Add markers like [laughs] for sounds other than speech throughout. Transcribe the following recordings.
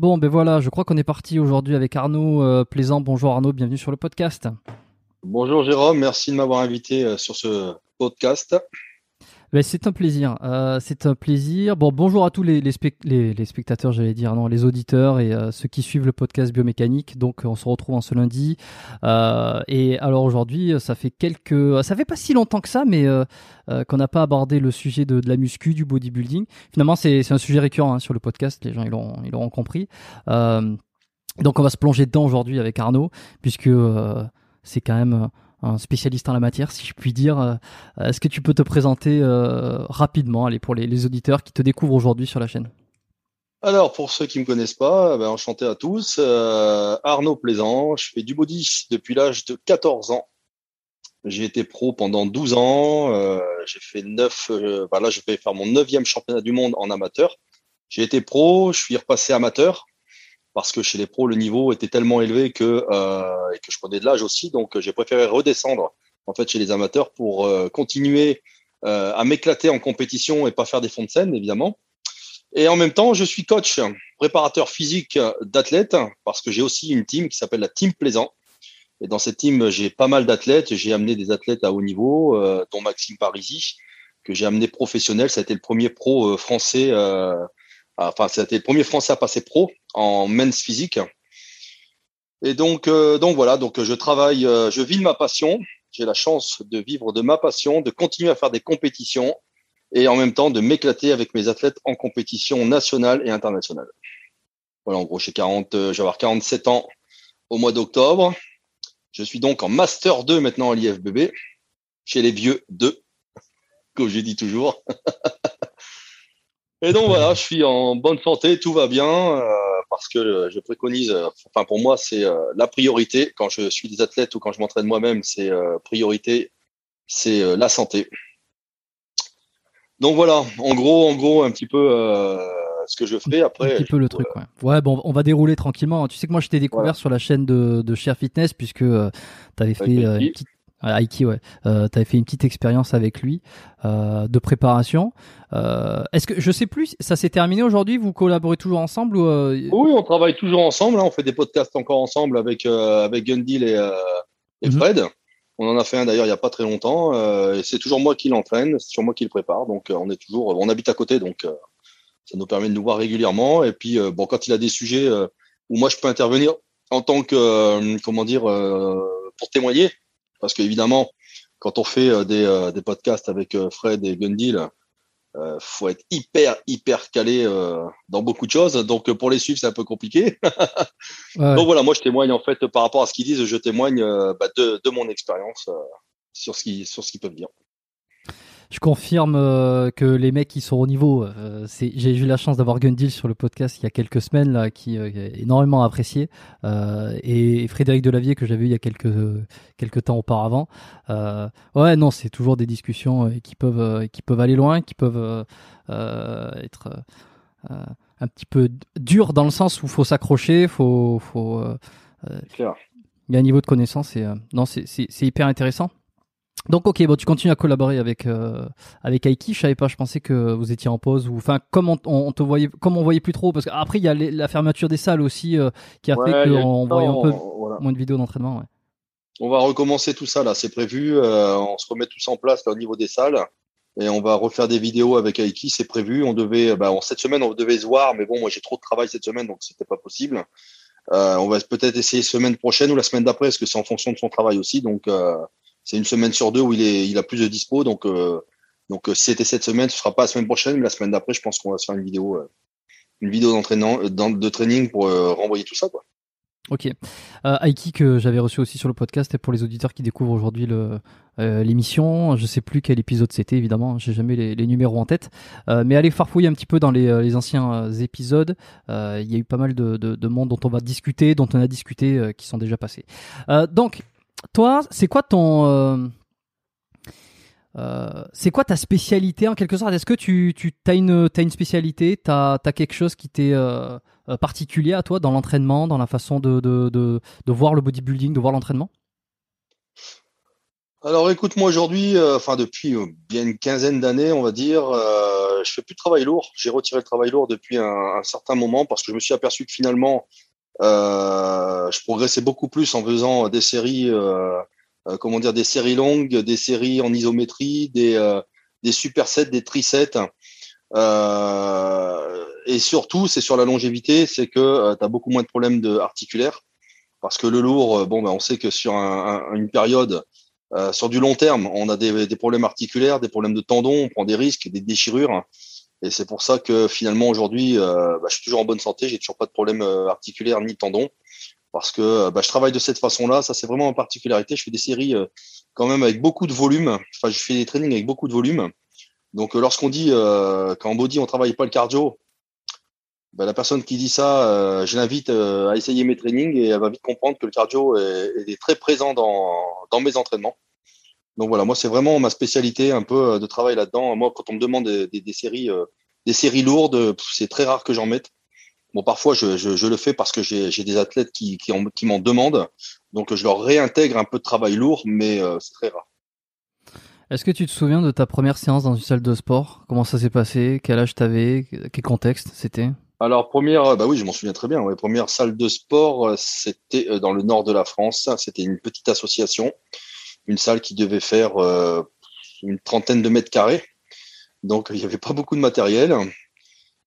Bon, ben voilà, je crois qu'on est parti aujourd'hui avec Arnaud euh, Plaisant. Bonjour Arnaud, bienvenue sur le podcast. Bonjour Jérôme, merci de m'avoir invité euh, sur ce podcast. Ben, c'est un plaisir, euh, c'est un plaisir. Bon, bonjour à tous les, les, spec- les- les spectateurs, j'allais dire, non, les auditeurs et euh, ceux qui suivent le podcast biomécanique. Donc, on se retrouve en ce lundi. Euh, et alors aujourd'hui, ça fait quelques, ça fait pas si longtemps que ça, mais qu'on n'a pas abordé le sujet de, la muscu, du bodybuilding. Finalement, c'est un sujet récurrent hein, sur le podcast. Les gens, ils l'auront, ils l'auront compris. Donc, on va se plonger dedans aujourd'hui avec Arnaud, puisque c'est quand même un spécialiste en la matière, si je puis dire. Euh, Est-ce que tu peux te présenter euh, rapidement, allez, pour les, auditeurs qui te découvrent aujourd'hui sur la chaîne? Alors, pour ceux qui me connaissent pas, ben, enchanté à tous. Euh, Arnaud Plaisant, je fais du body depuis l'âge de 14 ans. J'ai été pro pendant 12 ans. j'ai fait 9, euh, ben là, je vais faire mon neuvième championnat du monde en amateur. J'ai été pro, je suis repassé amateur parce que chez les pros, le niveau était tellement élevé que, euh, et que je prenais de l'âge aussi. Donc, j'ai préféré redescendre en fait chez les amateurs pour euh, continuer euh, à m'éclater en compétition et pas faire des fonds de scène, évidemment. Et en même temps, je suis coach, préparateur physique d'athlètes, parce que j'ai aussi une team qui s'appelle la Team Plaisant. Et dans cette team, j'ai pas mal d'athlètes. J'ai amené des athlètes à haut niveau, euh, dont Maxime Parisi, que j'ai amené professionnel. Ça a été le premier pro français, enfin, été le premier français à passer pro en men's physique. Et donc, euh, donc voilà, donc je travaille, euh, je vis ma passion. J'ai la chance de vivre de ma passion, de continuer à faire des compétitions et en même temps de m'éclater avec mes athlètes en compétition nationale et internationale. Voilà, en gros, j'ai 40, euh, avoir 47 ans au mois d'octobre. Je suis donc en Master 2 maintenant à l'IFBB, chez les vieux 2, comme je dis toujours. [laughs] et donc voilà, je suis en bonne santé, tout va bien, euh, parce que je préconise, euh, enfin pour moi, c'est euh, la priorité. Quand je suis des athlètes ou quand je m'entraîne moi-même, c'est euh, priorité, c'est euh, la santé. Donc voilà, en gros, en gros, un petit peu euh, ce que je fais. Après, Un petit peu le truc, ouais. Ouais, bon, on va dérouler tranquillement. Tu sais que moi, je t'ai découvert Voilà. sur la chaîne de, de Share Fitness, puisque tu avais fait euh, une petite. Aiki, ouais. Euh, t'avais fait une petite expérience avec lui euh, de préparation. Euh, Est-ce que je sais plus, ça s'est terminé aujourd'hui Vous collaborez toujours ensemble ou euh, Oui, on travaille toujours ensemble. hein. On fait des podcasts encore ensemble avec euh, avec Gundil et, et Mhm. Fred. On en a fait un d'ailleurs il y a pas très longtemps. et c'est toujours moi qui l'entraîne, c'est toujours moi qui le prépare. Donc on est toujours, on habite à côté, donc ça nous permet de nous voir régulièrement. Et puis bon, quand il a des sujets où moi je peux intervenir en tant que comment dire pour témoigner, parce qu'évidemment quand on fait euh, des, euh, des podcasts avec euh, Fred et Gundil, euh, faut être hyper hyper calé euh, dans beaucoup de choses. Donc euh, pour les suivre c'est un peu compliqué. [laughs] ouais, Donc voilà, moi je témoigne en fait par rapport à ce qu'ils disent, je témoigne euh, bah, de, de mon expérience euh, sur ce qu'ils sur ce qu'ils peuvent dire. Je confirme euh, que les mecs qui sont au niveau, euh, c'est- j'ai eu la chance d'avoir Gundil sur le podcast il y a quelques semaines là, qui euh, est énormément apprécié, euh, et Frédéric Delavier que j'avais eu il y a quelques quelques temps auparavant. Euh, ouais, non, c'est toujours des discussions qui peuvent euh, qui peuvent aller loin, qui peuvent être un petit peu dures dans le sens où faut s'accrocher, faut faut euh, il y a un niveau de connaissance et non, c'est c'est c'est hyper intéressant. Donc ok, bon, tu continues à collaborer avec euh, avec Aiki. Je savais pas, je pensais que vous étiez en pause ou enfin comme on, on te voyait, comme on voyait plus trop parce qu'après il y a les- la fermeture des salles aussi euh, qui a Ouais, fait qu'on voyait un peu voilà. moins de vidéos d'entraînement. Ouais. On va recommencer tout ça là, c'est prévu. euh, on se remet tout ça en place là, au niveau des salles. Et on va refaire des vidéos avec Aiki, c'est prévu. On devait, bah, cette semaine, on devait se voir, mais bon, moi j'ai trop de travail cette semaine, donc c'était pas possible. Euh, on va peut-être essayer semaine prochaine ou la semaine d'après, parce que c'est en fonction de son travail aussi. Donc euh, c'est une semaine sur deux où il est, il a plus de dispo. Donc euh, donc si c'était cette semaine, ce sera pas la semaine prochaine, mais la semaine d'après, je pense qu'on va se faire une vidéo, une vidéo d'entraînement, de training pour renvoyer tout ça. Ok. Euh, Aiki que j'avais reçu aussi sur le podcast et pour les auditeurs qui découvrent aujourd'hui le, euh, l'émission, je sais plus quel épisode c'était évidemment, j'ai jamais les, numéros en tête, euh, mais allez farfouiller un petit peu dans les, euh, anciens euh, épisodes. Il y a eu pas mal de, de, de, monde dont on va discuter, dont on a discuté, qui sont déjà passés. donc, toi, c'est quoi ton euh, c'est quoi ta spécialité en quelque sorte? Est-ce que tu, tu as, une, as une spécialité? Tu as, quelque chose qui t'est euh, euh, particulier à toi dans l'entraînement, dans la façon de, de, de, voir le bodybuilding, de voir l'entraînement? Alors écoute, moi aujourd'hui, depuis bien une quinzaine d'années, on va dire, je fais plus de travail lourd. J'ai retiré le travail lourd depuis un, certain moment parce que je me suis aperçu que finalement, je progressais beaucoup plus en faisant des séries euh, comment dire, des séries longues, des séries en isométrie, des, euh, des supersets, des trisets. Euh, et surtout, c'est sur la longévité, c'est que tu as beaucoup moins de problèmes de articulaires. Parce que le lourd, bon, ben, on sait que sur un, une période, euh, sur du long terme, on a des, des, problèmes articulaires, des problèmes de tendons, on prend des risques, des déchirures. Et c'est pour ça que finalement aujourd'hui, euh, bah, je suis toujours en bonne santé, j'ai toujours pas de problème articulaire ni tendons parce que euh, bah, je travaille de cette façon-là. Ça, c'est vraiment en particularité. Je fais des séries euh, quand même avec beaucoup de volume. Enfin, je fais des trainings avec beaucoup de volume. Donc, euh, lorsqu'on dit qu'en body, on travaille pas le cardio, bah, la personne qui dit ça, je l'invite à essayer mes trainings et elle va vite comprendre que le cardio est, est très présent dans, dans mes entraînements. Donc voilà, moi c'est vraiment ma spécialité un peu de travail là-dedans. Moi, quand on me demande des, des, des séries, des séries lourdes, c'est très rare que j'en mette. Bon, parfois, je, je, je, le fais parce que j'ai des athlètes qui, qui, qui m'en demandent. Donc, je leur réintègre un peu de travail lourd, mais euh, c'est très rare. Est-ce que tu te souviens de ta première séance dans une salle de sport? Comment ça s'est passé? Quel âge t'avais? Quel contexte c'était? Alors, première, bah oui, je m'en souviens très bien. Ouais, première salle de sport, euh, c'était euh, dans le nord de la France. C'était une petite association, une salle qui devait faire euh, une trentaine de mètres carrés. Donc, il n'y avait pas beaucoup de matériel.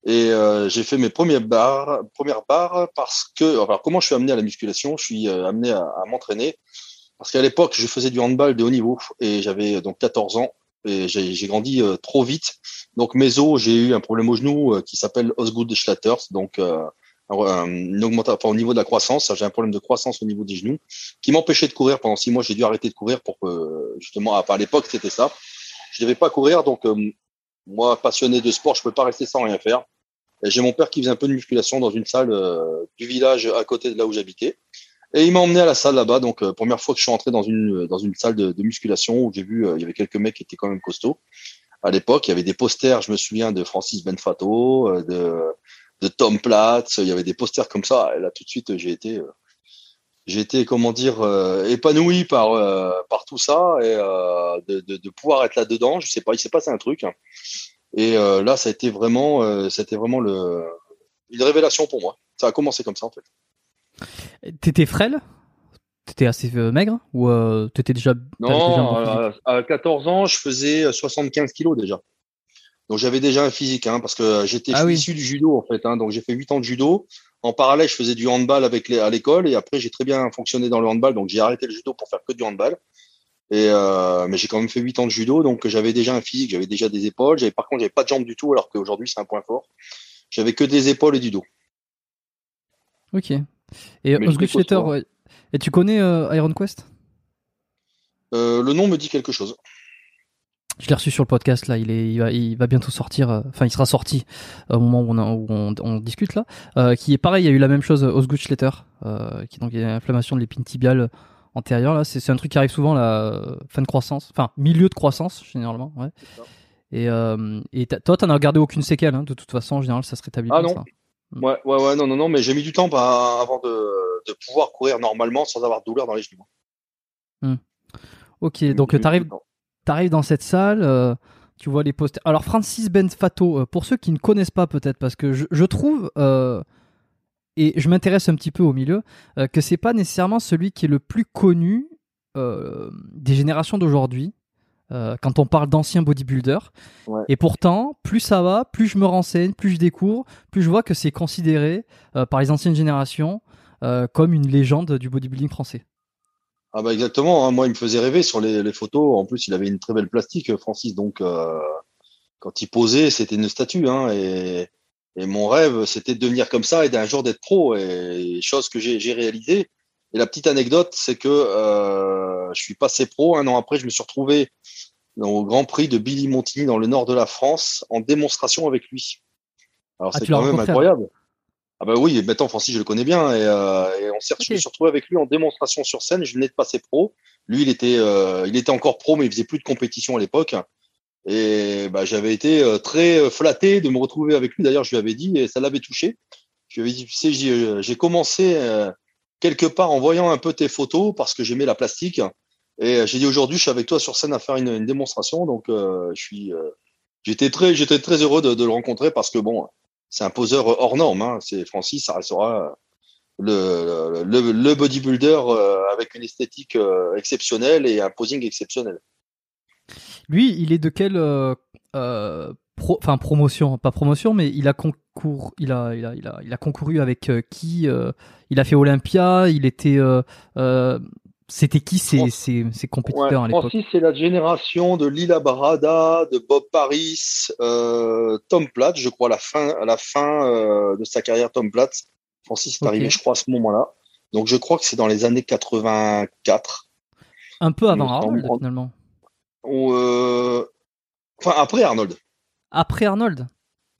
Et euh, j'ai fait mes premières barres, premières barres parce que, alors comment je suis amené à la musculation? Je suis euh, amené à, m'entraîner parce qu'à l'époque, je faisais du handball de haut niveau et j'avais donc 14 ans et j'ai grandi trop vite. Donc mes os, j'ai eu un problème au genou qui s'appelle Osgood Schlatters, donc une augmentation au niveau de la croissance. J'ai un problème de croissance au niveau des genoux qui m'empêchait de courir pendant six mois. J'ai dû arrêter de courir pour que justement, à l'époque, c'était ça. Je devais pas courir, donc moi, passionné de sport, je peux pas rester sans rien faire. J'ai mon père qui faisait un peu de musculation dans une salle euh, du village à côté de là où j'habitais. Et il m'a emmené à la salle là-bas. Donc, euh, première fois que je suis entré dans une, dans une salle de, de musculation où j'ai vu, euh, il y avait quelques mecs qui étaient quand même costauds. À l'époque, il y avait des posters, je me souviens, de Francis Benfato, de, de Tom Platz. Il y avait des posters comme ça. Et là, tout de suite, j'ai été, j'ai été, comment dire, épanoui par, par tout ça et de, de, de, pouvoir être là-dedans. Je sais pas, il s'est passé un truc. Et euh, là, ça a été vraiment, euh, c'était vraiment le, une révélation pour moi. Ça a commencé comme ça en fait. T'étais frêle? T'étais assez euh, maigre? Ou euh, t'étais déjà Non, déjà à 14 ans, je faisais 75 kilos déjà. Donc j'avais déjà un physique, hein, parce que j'étais ah issu du judo en fait. Hein, donc j'ai fait 8 ans de judo. En parallèle, je faisais du handball avec les, à l'école et après j'ai très bien fonctionné dans le handball. Donc j'ai arrêté le judo pour faire que du handball. Et euh, mais j'ai quand même fait 8 ans de judo, donc j'avais déjà un physique, j'avais déjà des épaules. J'avais par contre, j'avais pas de jambes du tout, alors qu'aujourd'hui c'est un point fort. J'avais que des épaules et du dos. Ok. Et Osgood et tu connais euh, Iron Quest? Euh, Le nom me dit quelque chose. Je l'ai reçu sur le podcast là, il, est, il, va, il va bientôt sortir, euh, enfin il sera sorti au moment où on, on, on discute là. Euh, qui est pareil, il y a eu la même chose, Osgood Schletter, euh, qui donc est une inflammation de l'épine tibiale antérieur là. C'est un truc qui arrive souvent la fin de croissance enfin milieu de croissance généralement ouais. Et, euh, et toi t'en as regardé aucune séquelle hein, de toute façon en général ça se rétablit ah non. mm. ouais ouais ouais non non non mais j'ai mis du temps bah, avant de, de, pouvoir courir normalement sans avoir de douleur dans les genoux. Mm. ok donc t'arrives t'arrives dans cette salle euh, tu vois les posters alors Francis Benfato euh, pour ceux qui ne connaissent pas peut-être parce que je, je trouve euh, et je m'intéresse un petit peu au milieu, euh, que c'est pas nécessairement celui qui est le plus connu euh, des générations d'aujourd'hui. euh, quand on parle d'anciens bodybuilders. Et pourtant, plus ça va, plus je me renseigne, plus je découvre, plus je vois que c'est considéré par les anciennes générations comme une légende du bodybuilding français. Ah bah exactement, hein. moi il me faisait rêver sur les, photos. En plus, il avait une très belle plastique, Francis. Donc quand il posait, c'était une statue. Hein, et, et, mon rêve, c'était de devenir comme ça et d'un jour d'être pro. Et, chose que j'ai réalisé. Et la petite anecdote, c'est que je suis passé pro. Un an après, je me suis retrouvé au Grand Prix de Billy Montini dans le nord de la France en démonstration avec lui. Alors ah, c'est quand même incroyable. Ah bah oui, maintenant Francis je le connais bien et, euh, on s'est okay. retrouvé avec lui en démonstration sur scène. Je venais de passer pro. Lui il était euh, il était encore pro mais il faisait plus de compétition à l'époque. Et bah, j'avais été euh, très flatté de me retrouver avec lui. D'ailleurs je lui avais dit et ça l'avait touché. Je lui avais dit tu sais j'ai commencé quelque part en voyant un peu tes photos parce que j'aimais la plastique. Et euh, j'ai dit aujourd'hui, je suis avec toi sur scène à faire une, une démonstration. Donc, euh, je suis, euh, j'étais très, j'étais très heureux de, de, le rencontrer parce que bon, c'est un poseur hors norme. Hein. C'est Francis, ça restera le, le, le bodybuilder avec une esthétique exceptionnelle et un posing exceptionnel. Lui, il est de quelle euh, pro, enfin promotion, pas promotion, mais il a concours, il a, il a, il a, il a concouru avec qui Il a fait Olympia. Il était c'était qui ces, ces, ces compétiteurs à l'époque Francis, c'est la génération de Lila Barada, de Bob Paris, euh, Tom Platt, je crois, à la fin, à la fin euh, de sa carrière, Tom Platt. Francis est arrivé, je crois, à ce moment-là. Donc, je crois que c'est dans les années 84. Un peu avant Arnold, finalement. Euh... Enfin, après Arnold. Après Arnold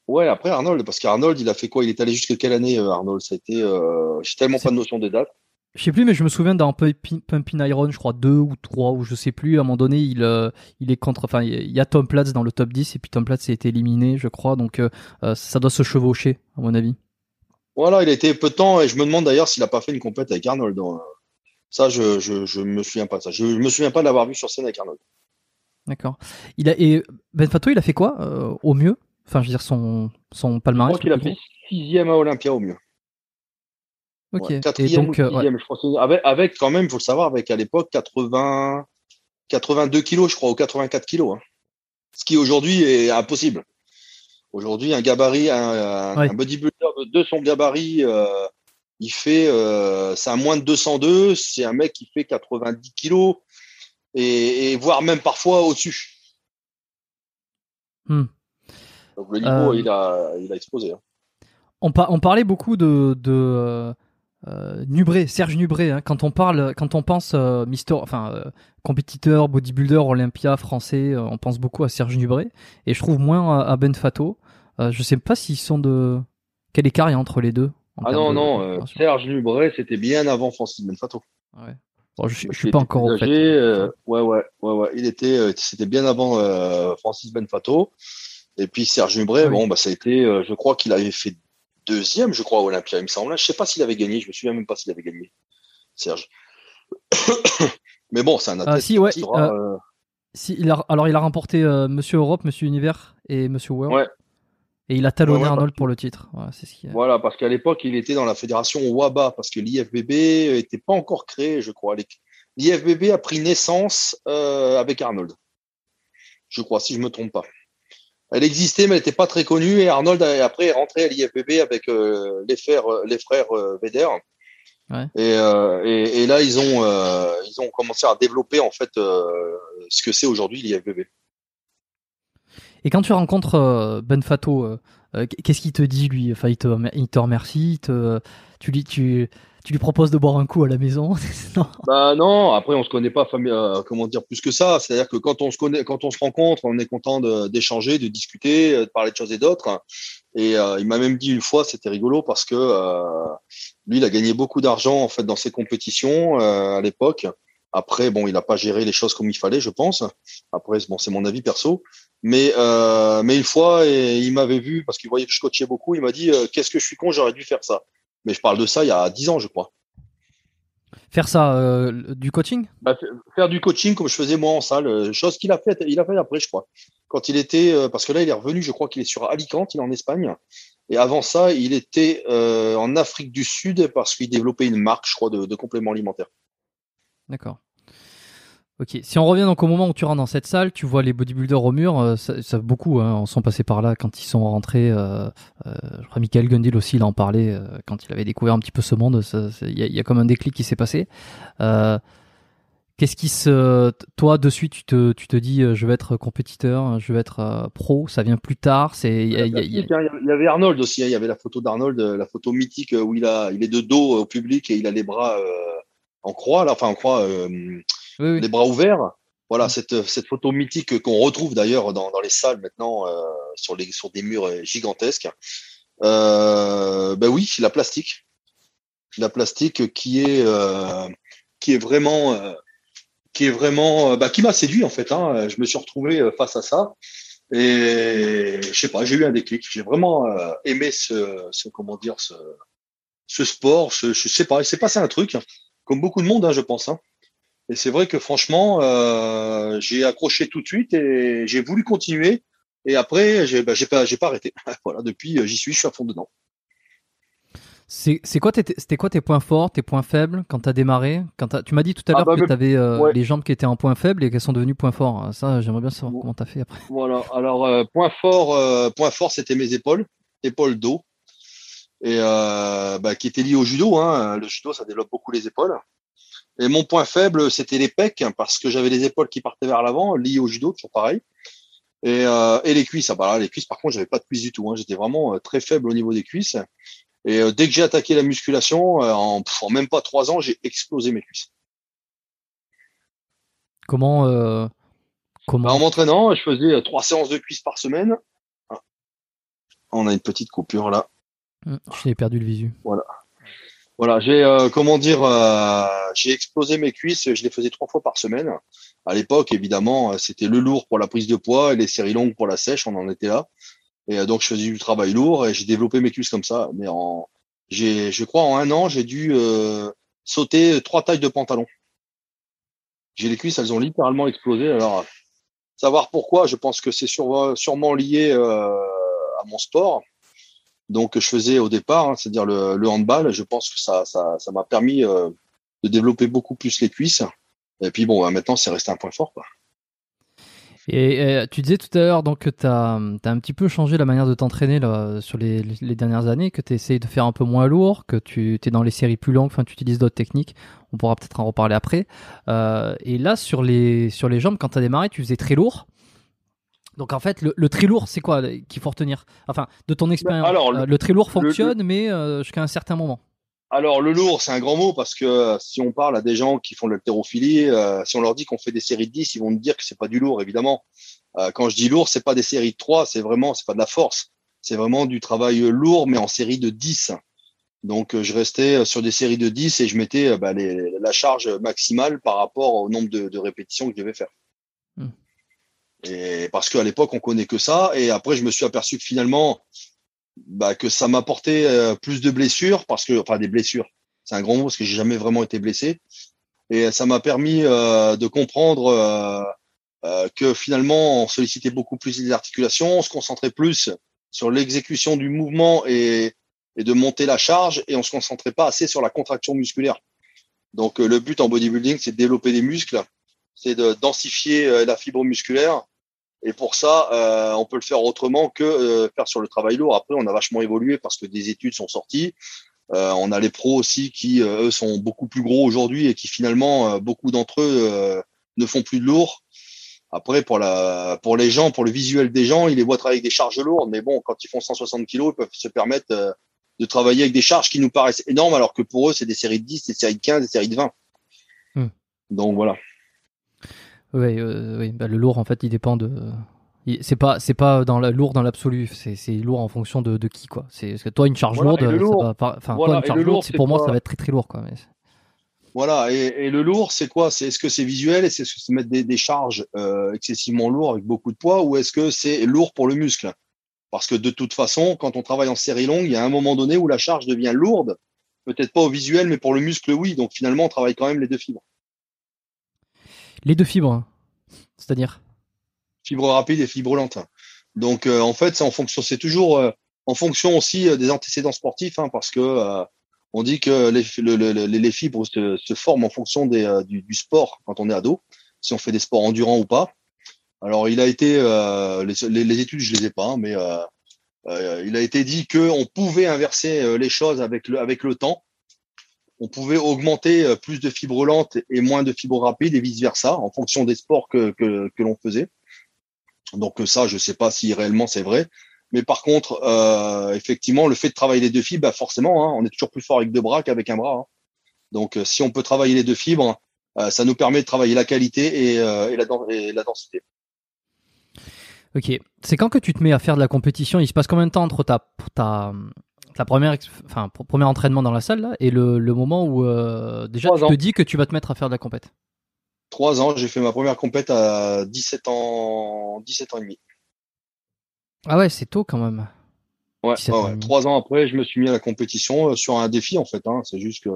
Ouais, après Arnold, parce qu'Arnold, il a fait quoi? Il est allé jusqu'à quelle année, Arnold? Ça a été. J'ai tellement pas de notion des dates. Je sais plus, mais je me souviens dans Pumping Iron, je crois 2 ou 3, ou je sais plus. À un moment donné, il, euh, il est contre. Enfin, il y a Tom Platz dans le top 10, et puis Tom Platz a été éliminé, je crois. Donc, euh, euh, ça doit se chevaucher, à mon avis. Voilà, il a été peu de temps, et je me demande d'ailleurs s'il a pas fait une compète avec Arnold. Ça, je, je, je me souviens pas de ça. Je, me souviens pas de l'avoir vu sur scène avec Arnold. D'accord. Il a, et Ben Fato, il a fait quoi au mieux? Enfin, je veux dire, son, son palmarès. Je crois qu'il a fait sixième à Olympia au mieux. Ok. quatrième donc, euh, je pense. Avec, avec, quand même, faut le savoir, avec à l'époque 80, 82 kilos, je crois, ou 84 kilos. Hein. Ce qui aujourd'hui est impossible. Aujourd'hui, un gabarit, un, un, bodybuilder de, son gabarit, euh, il fait, euh, c'est un moins de 202, c'est un mec qui fait 90 kilos et, et voire même parfois au-dessus. Hmm. Donc le niveau, il a, il a explosé. Hein. On, on, parlait beaucoup de, de euh, Nubré, Serge Nubré, hein, quand on parle, quand on pense euh, Mister, enfin euh, compétiteur, bodybuilder, Olympia français, on pense beaucoup à Serge Nubré et je trouve moins à, Ben Fato. je sais pas s'ils sont de quel écart il y a entre les deux. Ah non non, Serge Nubré c'était bien avant Francis Ben Fato. Ouais. je, je suis pas encore au fait. ouais ouais ouais ouais, il était c'était bien avant Francis Ben Fato. Et puis Serge Nubré, bon bah ça a été, je crois qu'il avait fait deuxième, je crois, à Olympia, il me semble. Je sais pas s'il avait gagné, je me souviens même pas s'il avait gagné, Serge. [coughs] Mais bon, c'est un athlète. Euh, si, ouais, euh, euh, si, il a, alors, il a remporté Monsieur Europe, Monsieur Univers et Monsieur World. Ouais. Et il a talonné Arnold pour le titre. Voilà, ce qui... voilà parce qu'à l'époque, il était dans la fédération WABA, parce que l'IFBB n'était pas encore créé, je crois. L'IFBB a pris naissance avec Arnold. Je crois, si je me trompe pas elle existait, mais elle n'était pas très connue. Et Arnold, après, est rentré à l'IFBB avec euh, les frères, euh, les frères euh, Vedder. Ouais. Et, et, et, là, ils ont, ils ont commencé à développer en fait ce que c'est aujourd'hui l'IFBB. Et quand tu rencontres Ben Fato, qu'est-ce qu'il te dit lui? Enfin, il te, il te remercie, te, tu, lui, tu, tu lui proposes de boire un coup à la maison [laughs] non. Bah non, après on se connaît pas euh, comment dire plus que ça, c'est-à-dire que quand on se connaît quand on se rencontre, on est content d'échanger, de, discuter, de parler de choses et d'autres. Et euh, il m'a même dit une fois, c'était rigolo parce que euh, lui il a gagné beaucoup d'argent en fait dans ses compétitions à l'époque. Après bon, il n'a pas géré les choses comme il fallait, je pense. Après bon, c'est mon avis perso. Mais mais une fois, il m'avait vu parce qu'il voyait que je coachais beaucoup, il m'a dit qu'est-ce que je suis con, j'aurais dû faire ça. Mais je parle de ça il y a 10 ans, je crois. Faire ça, euh, du coaching? Bah, Faire du coaching comme je faisais moi en salle, euh, chose qu'il a fait, il a fait après, je crois. Quand il était, euh, parce que là, il est revenu, je crois qu'il est sur Alicante, il est en Espagne. Et avant ça, il était en Afrique du Sud parce qu'il développait une marque, je crois, de, de compléments alimentaires. D'accord. Ok, si on revient donc au moment où tu rentres dans cette salle, tu vois les bodybuilders au mur, euh, ça, ça beaucoup hein, en sont passés par là quand ils sont rentrés. Euh, euh, je crois Michael Gundil aussi, il en parlait euh, quand il avait découvert un petit peu ce monde. Il y, a- comme un déclic qui s'est passé. Qu'est-ce qui se, toi de suite, tu te, dis, je vais être compétiteur, je vais être pro. Ça vient plus tard. Il y avait Arnold aussi, hein, il y avait la photo d'Arnold, la photo mythique où il est de dos au public et il a les bras en croix, là, enfin en croix, euh, oui, oui. les bras ouverts. Voilà, Mm. cette, cette photo mythique qu'on retrouve d'ailleurs dans, dans les salles maintenant, euh, sur, les, sur des murs euh, gigantesques. Euh, ben oui, la plastique. La plastique qui est, euh, qui est vraiment, euh, qui est vraiment, bah, qui m'a séduit en fait. Hein. Je me suis retrouvé face à ça. Et je sais pas, j'ai eu un déclic. J'ai vraiment euh, aimé ce, ce, comment dire, ce, ce sport. Ce, je sais pas, il s'est passé un truc, comme beaucoup de monde, hein, je pense. Hein. Et c'est vrai que franchement, euh, j'ai accroché tout de suite et j'ai voulu continuer. Et après, j'ai bah, pas, j'ai pas arrêté. [laughs] voilà, depuis, euh, j'y suis, je suis à fond dedans. C'est c'est quoi tes- c'était quoi tes points forts, tes points faibles quand t'as démarré? Quand Tu m'as dit tout à Ah l'heure bah, que mais- t'avais euh, ouais. les jambes qui étaient en point faible et qu'elles sont devenues points forts. Ça, j'aimerais bien savoir Bon. comment t'as fait après. Voilà. Alors euh, point fort, euh, point fort, c'était mes épaules, épaules dos, et euh, bah, qui était lié au judo. Hein. Le judo, ça développe beaucoup les épaules. Et mon point faible, c'était les pecs, hein, parce que j'avais les épaules qui partaient vers l'avant, liées au judo, toujours pareil. Et, euh, et les cuisses, ah bah là, les cuisses, par contre, j'avais pas de cuisses du tout. Hein. J'étais vraiment euh, très faible au niveau des cuisses. Et euh, dès que j'ai attaqué la musculation, euh, en, en même pas trois ans, j'ai explosé mes cuisses. Comment euh, comment Bah, en m'entraînant, je faisais trois séances de cuisses par semaine. Ah. On a une petite coupure là. Hum, J'ai perdu le visu. Voilà, j'ai euh, comment dire, euh, j'ai explosé mes cuisses. Je les faisais trois fois par semaine. À l'époque, évidemment, euh, c'était le lourd pour la prise de poids et les séries longues pour la sèche. On en était là. Et donc, je faisais du travail lourd et j'ai développé mes cuisses comme ça. Mais en, j'ai, je crois, en un an, j'ai dû sauter trois tailles de pantalon. J'ai les cuisses, elles ont littéralement explosé. Alors, savoir pourquoi, je pense que c'est sûrement lié à mon sport. Donc, je faisais au départ, hein, c'est-à-dire le, handball. Je pense que ça, ça, m'a permis euh, de développer beaucoup plus les cuisses. Et puis bon, bah, maintenant, c'est resté un point fort. Et euh, tu disais tout à l'heure donc que tu as, un petit peu changé la manière de t'entraîner sur les, les dernières années, que tu essayes de faire un peu moins lourd, que tu es dans les séries plus longues, enfin tu utilises d'autres techniques. On pourra peut-être en reparler après. Euh, et là, sur les, sur les jambes, quand tu as démarré, tu faisais très lourd. Donc en fait, le, le très lourd, c'est quoi qu'il faut retenir? Enfin, de ton expérience, alors, euh, le- le, très lourd le- fonctionne, mais euh, jusqu'à un certain moment. Alors, le lourd, c'est un grand mot parce que euh, si on parle à des gens qui font de l'haltérophilie, euh, si on leur dit qu'on fait des séries de 10, ils vont nous dire que c'est pas du lourd, évidemment. Euh, quand je dis lourd, c'est pas des séries de 3, c'est vraiment, c'est pas de la force. C'est vraiment du travail lourd, mais en série de 10. Donc, je restais sur des séries de 10 et je mettais bah, les- la charge maximale par rapport au nombre de, de répétitions que je devais faire. Et parce qu'à l'époque, on connaît que ça. Et après, je me suis aperçu que finalement, bah, que ça m'apportait euh, plus de blessures parce que, enfin, des blessures. C'est un grand mot parce que j'ai jamais vraiment été blessé. Et ça m'a permis euh, de comprendre euh, euh, que finalement, on sollicitait beaucoup plus les articulations, on se concentrait plus sur l'exécution du mouvement et, et de monter la charge, et on se concentrait pas assez sur la contraction musculaire. Donc, euh, le but en bodybuilding, c'est de développer des muscles, c'est de densifier euh, la fibre musculaire. Et pour ça, euh, on peut le faire autrement que euh, faire sur le travail lourd. Après, on a vachement évolué parce que des études sont sorties. Euh, on a les pros aussi qui, euh, eux, sont beaucoup plus gros aujourd'hui et qui finalement, euh, beaucoup d'entre eux euh, ne font plus de lourd. Après, pour la, pour les gens, pour le visuel des gens, ils les voient travailler avec des charges lourdes, mais bon, quand ils font 160 kilos, ils peuvent se permettre euh, de travailler avec des charges qui nous paraissent énormes, alors que pour eux, c'est des séries de 10, des séries de 15, des séries de 20. Hmm. Donc voilà. Oui, euh, oui. Bah, le lourd, en fait, il dépend de. C'est pas, c'est pas dans la lourd dans l'absolu. C'est, c'est lourd en fonction de, de qui, quoi. C'est parce que toi, une charge Voilà, lourde, et ça va enfin, voilà, et une charge lourd, lourde, c'est c'est pour moi, ça va être très très lourd, quoi. Mais... Voilà, et, et le lourd, c'est quoi? C'est est-ce que c'est visuel, est-ce que c'est mettre des, des charges euh, excessivement lourdes avec beaucoup de poids, ou est-ce que c'est lourd pour le muscle? Parce que de toute façon, quand on travaille en série longue, il y a un moment donné où la charge devient lourde, peut-être pas au visuel, mais pour le muscle, oui. Donc finalement, on travaille quand même les deux fibres, Les deux fibres, c'est-à-dire. fibre rapide et fibre lente. Donc euh, en fait, c'est toujours euh, en fonction aussi euh, des antécédents sportifs, hein, parce que on dit que les, le- le- le- les fibres se, forment en fonction du, sport quand on est ado. si on fait des sports endurants ou pas. Alors, il a été, les, études, je les ai pas, hein, mais il a été dit qu'on pouvait inverser les choses avec le temps. On pouvait augmenter plus de fibres lentes et moins de fibres rapides et vice versa en fonction des sports que, que, l'on faisait. Donc ça, je sais pas si réellement c'est vrai. Mais par contre, euh, effectivement, le fait de travailler les deux fibres, bah forcément, hein, on est toujours plus fort avec deux bras qu'avec un bras. Hein. Donc, euh, si on peut travailler les deux fibres, euh, ça nous permet de travailler la qualité et, et, la, et la, densité. Ok. C'est quand que tu te mets à faire de la compétition? Il se passe combien de temps entre ta, ta, ta première, enfin, premier entraînement dans la salle là, et le, le moment où déjà tu te dis que tu vas te mettre à faire de la compète Trois ans. J'ai fait ma première compète à 17 ans, 17 ans et demi. Ah ouais, c'est tôt quand même. Ouais, trois ans après, je me suis mis à la compétition euh, sur un défi en fait. Hein. C'est juste que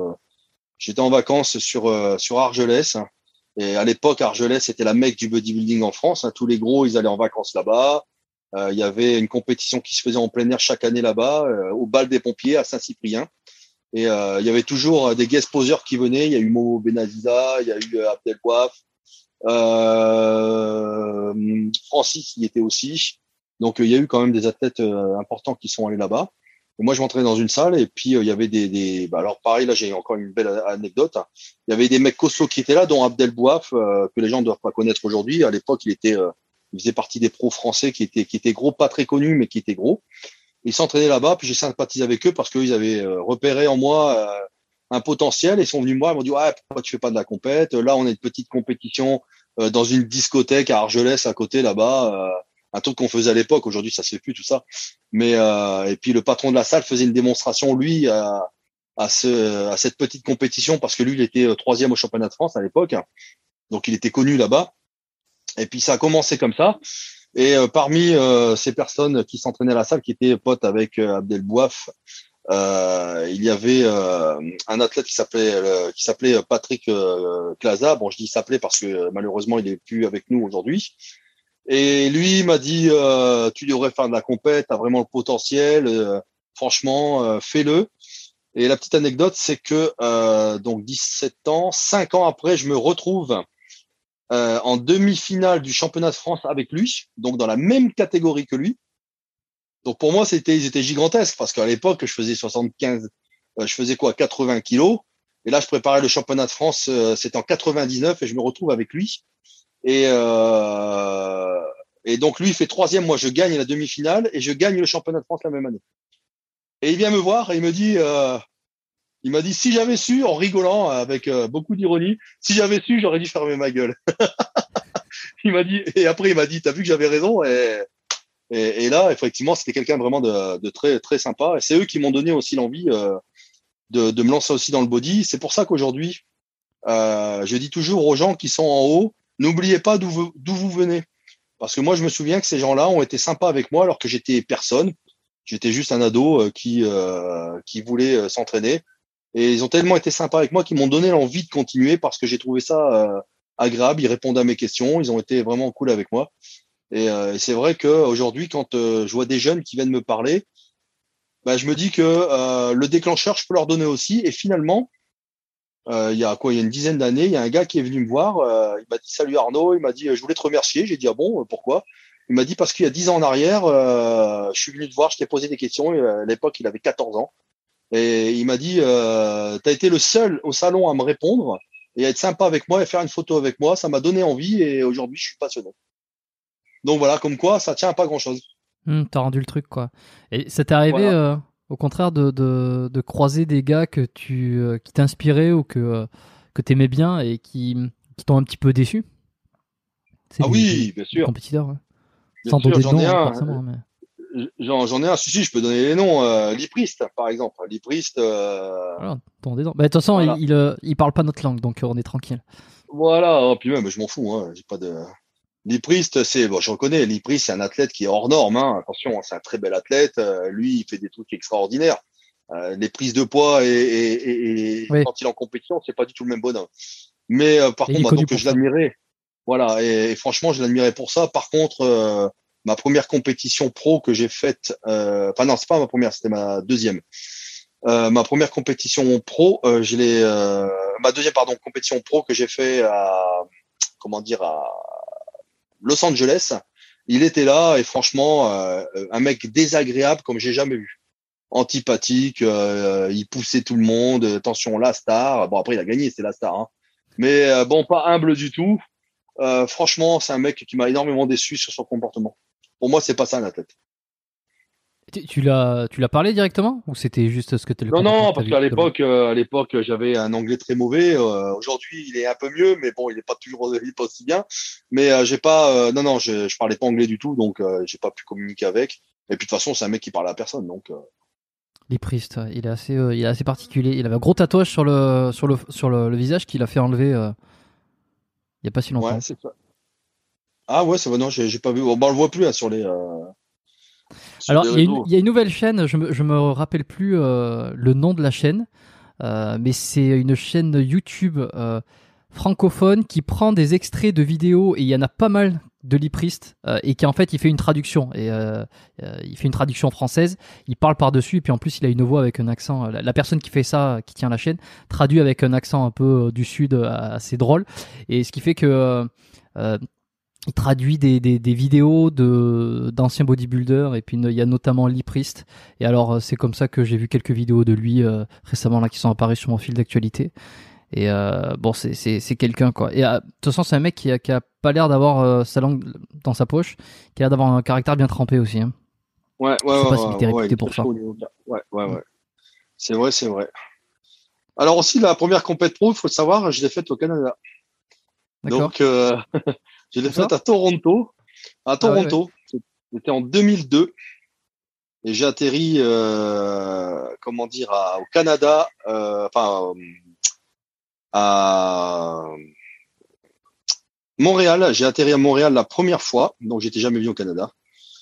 j'étais en vacances sur euh, sur Argelès et à l'époque Argelès c'était la mecque du bodybuilding en France. Hein. Tous les gros ils allaient en vacances là-bas. Euh, il y avait une compétition qui se faisait en plein air chaque année là-bas au bal des pompiers à Saint-Cyprien. Et il y avait toujours des guest poseurs qui venaient. Il y a eu Mo Benaziza, il y a eu Abdel euh, Francis y était aussi. Donc, il y a eu quand même des athlètes euh, importants qui sont allés là-bas. Et moi, je m'entraînais dans une salle et puis euh, il y avait des, des... Bah, alors pareil, là j'ai encore une belle anecdote. Il y avait des mecs costauds qui étaient là, dont Abdel Bouaf, euh, que les gens ne doivent pas connaître aujourd'hui. À l'époque, il était, il faisait partie des pros français qui étaient, qui étaient gros, pas très connus, mais qui étaient gros. Ils s'entraînaient là-bas, puis j'ai sympathisé avec eux parce qu'ils avaient repéré en moi un potentiel et sont venus me voir. Ils m'ont dit ouais, pourquoi tu fais pas de la compète? Là, on a une petite compétition dans une discothèque à Argelès à côté là-bas un truc qu'on faisait à l'époque. Aujourd'hui, ça se fait plus tout ça. Mais euh, et puis le patron de la salle faisait une démonstration lui à, à, ce, à cette petite compétition parce que lui, il était euh, troisième au championnat de France à l'époque, donc il était connu là-bas. Et puis ça a commencé comme ça. Et euh, parmi ces personnes qui s'entraînaient à la salle, qui étaient potes avec Abdel Bouaf, il y avait un athlète qui s'appelait qui s'appelait Patrick Claza. Bon, je dis s'appelait parce que malheureusement il est plus avec nous aujourd'hui. Et lui m'a dit, euh, tu devrais faire de la compète, as vraiment le potentiel, euh, franchement, euh, fais-le. Et la petite anecdote, c'est que donc 17 ans, 5 ans après, je me retrouve en demi-finale du championnat de France avec lui, donc dans la même catégorie que lui. Donc pour moi, c'était ils étaient gigantesques parce qu'à l'époque, je faisais 75, je faisais quoi, 80 kilos. Et là, je préparais le championnat de France, c'était en 99 et je me retrouve avec lui. Et, euh, et donc lui, il fait troisième, moi je gagne la demi-finale et je gagne le championnat de France la même année. Et il vient me voir et il me dit, euh, il m'a dit si j'avais su, en rigolant avec euh, beaucoup d'ironie, si j'avais su, j'aurais dû fermer ma gueule. [laughs] il m'a dit et après il m'a dit, t'as vu que j'avais raison et, là effectivement c'était quelqu'un vraiment de, très très sympa et c'est eux qui m'ont donné aussi l'envie euh, de, de me lancer aussi dans le body. C'est pour ça qu'aujourd'hui euh, je dis toujours aux gens qui sont en haut, N'oubliez pas d'où vous, vous venez. Parce que moi, je me souviens que ces gens-là ont été sympas avec moi alors que j'étais personne. J'étais juste un ado qui, qui voulait s'entraîner. Et ils ont tellement été sympas avec moi qu'ils m'ont donné l'envie de continuer parce que j'ai trouvé ça agréable. Ils répondaient à mes questions. Ils ont été vraiment cool avec moi. Et, c'est vrai qu'aujourd'hui, quand je vois des jeunes qui viennent me parler, bah, je me dis que le déclencheur, je peux leur donner aussi. Et finalement, euh, il y a quoi, il y a une dizaine d'années, il y a un gars qui est venu me voir. Euh, il m'a dit salut Arnaud. Il m'a dit je voulais te remercier. J'ai dit ah bon pourquoi? Il m'a dit parce qu'il y a dix ans en arrière, euh, je suis venu te voir, je t'ai posé des questions. à l'époque, il avait 14 ans. Et il m'a dit euh, tu as été le seul au salon à me répondre et à être sympa avec moi et faire une photo avec moi. Ça m'a donné envie et aujourd'hui, je suis passionné. Donc voilà, comme quoi, ça tient à pas grand chose. Mmh, T'as rendu le truc quoi. Et ça t'est arrivé au contraire de, de, de, croiser des gars que tu, euh, qui t'inspiraient ou que, euh, que tu aimais bien et qui, qui t'ont un petit peu déçu? Ah oui, bien sûr. Compétiteurs, Sans donner j'en ai un. J'en ai un, si, si, je peux donner les noms. Euh, Liprist, par exemple. Liprist. Euh... Voilà, bah, de toute façon, il, il, il, parle pas notre langue, donc on est tranquille. Voilà, oh, puis même, je m'en fous. Hein, j'ai pas de. Liprist, c'est bon, je reconnais. Liprist, c'est un athlète qui est hors norme. Hein. Attention, c'est un très bel athlète. Euh, lui, il fait des trucs extraordinaires. Euh, les prises de poids et, et, et quand il est en compétition, c'est pas du tout le même bonhomme. Mais euh, par contre, bah, donc, je l'admirais. Voilà, et, franchement, je l'admirais pour ça. Par contre, euh, ma première compétition pro que j'ai faite, enfin non, c'est pas ma première, c'était ma deuxième. ma première compétition pro, je l'ai, ma deuxième pardon compétition pro que j'ai fait à comment dire, à Los Angeles. Il était là et franchement, euh, un mec désagréable comme j'ai jamais vu. Antipathique, euh, il poussait tout le monde. Attention, la star. Bon après, il a gagné, c'est la star. Hein. Mais bon, pas humble du tout. franchement, c'est un mec qui m'a énormément déçu sur son comportement. Pour moi, c'est pas ça un athlète. Tu, l'as, tu l'as parlé directement ou c'était juste ce que tu Non, non, parce qu'à l'époque, euh, à l'époque, j'avais un anglais très mauvais. Euh, aujourd'hui, il est un peu mieux, mais bon, il n'est pas toujours, il pas aussi bien. Mais euh, j'ai pas, non, non, je, je parlais pas anglais du tout, donc j'ai pas pu communiquer avec. Et puis de toute façon, c'est un mec qui parle à personne, donc. Les Priest, il est assez, il est assez particulier. Il avait un gros tatouage sur le, sur le, sur le, visage qu'il a fait enlever il y a pas si longtemps. Ouais, c'est ça. Ah ouais, c'est vrai, non, j'ai, pas vu. Bon, on le voit plus hein, sur les. Alors, il y, a une nouvelle chaîne, je me, je me rappelle plus euh, le nom de la chaîne, euh, mais c'est une chaîne YouTube euh, francophone qui prend des extraits de vidéos, et il y en a pas mal de Liprist, et qui en fait, il fait une traduction, et il fait une traduction française, il parle par-dessus, et puis en plus, il a une voix avec un accent, la, personne qui fait ça, qui tient la chaîne, traduit avec un accent un peu du sud, assez drôle, et ce qui fait que traduit des, des, des vidéos de d'anciens bodybuilders et puis il y a notamment Lee Priest. Et alors euh, c'est comme ça que j'ai vu quelques vidéos de lui euh, récemment là qui sont apparues sur mon fil d'actualité. Et euh, bon c'est c'est c'est quelqu'un quoi. Et de toute façon c'est un mec qui a, qui a pas l'air d'avoir sa langue dans sa poche qui a l'air d'avoir un caractère bien trempé aussi hein. ouais ouais je sais pas s'il était réputé pour ça. ouais ouais ouais. C'est vrai c'est vrai. Alors aussi la première compète pro il faut le savoir je l'ai faite au Canada. Donc [laughs] Je l'ai faite à Toronto. À ah Toronto. C'était en 2002. Et j'ai atterri, euh, comment dire, au Canada, euh, enfin, à Montréal. J'ai atterri à Montréal la première fois, donc j'étais jamais venu au Canada.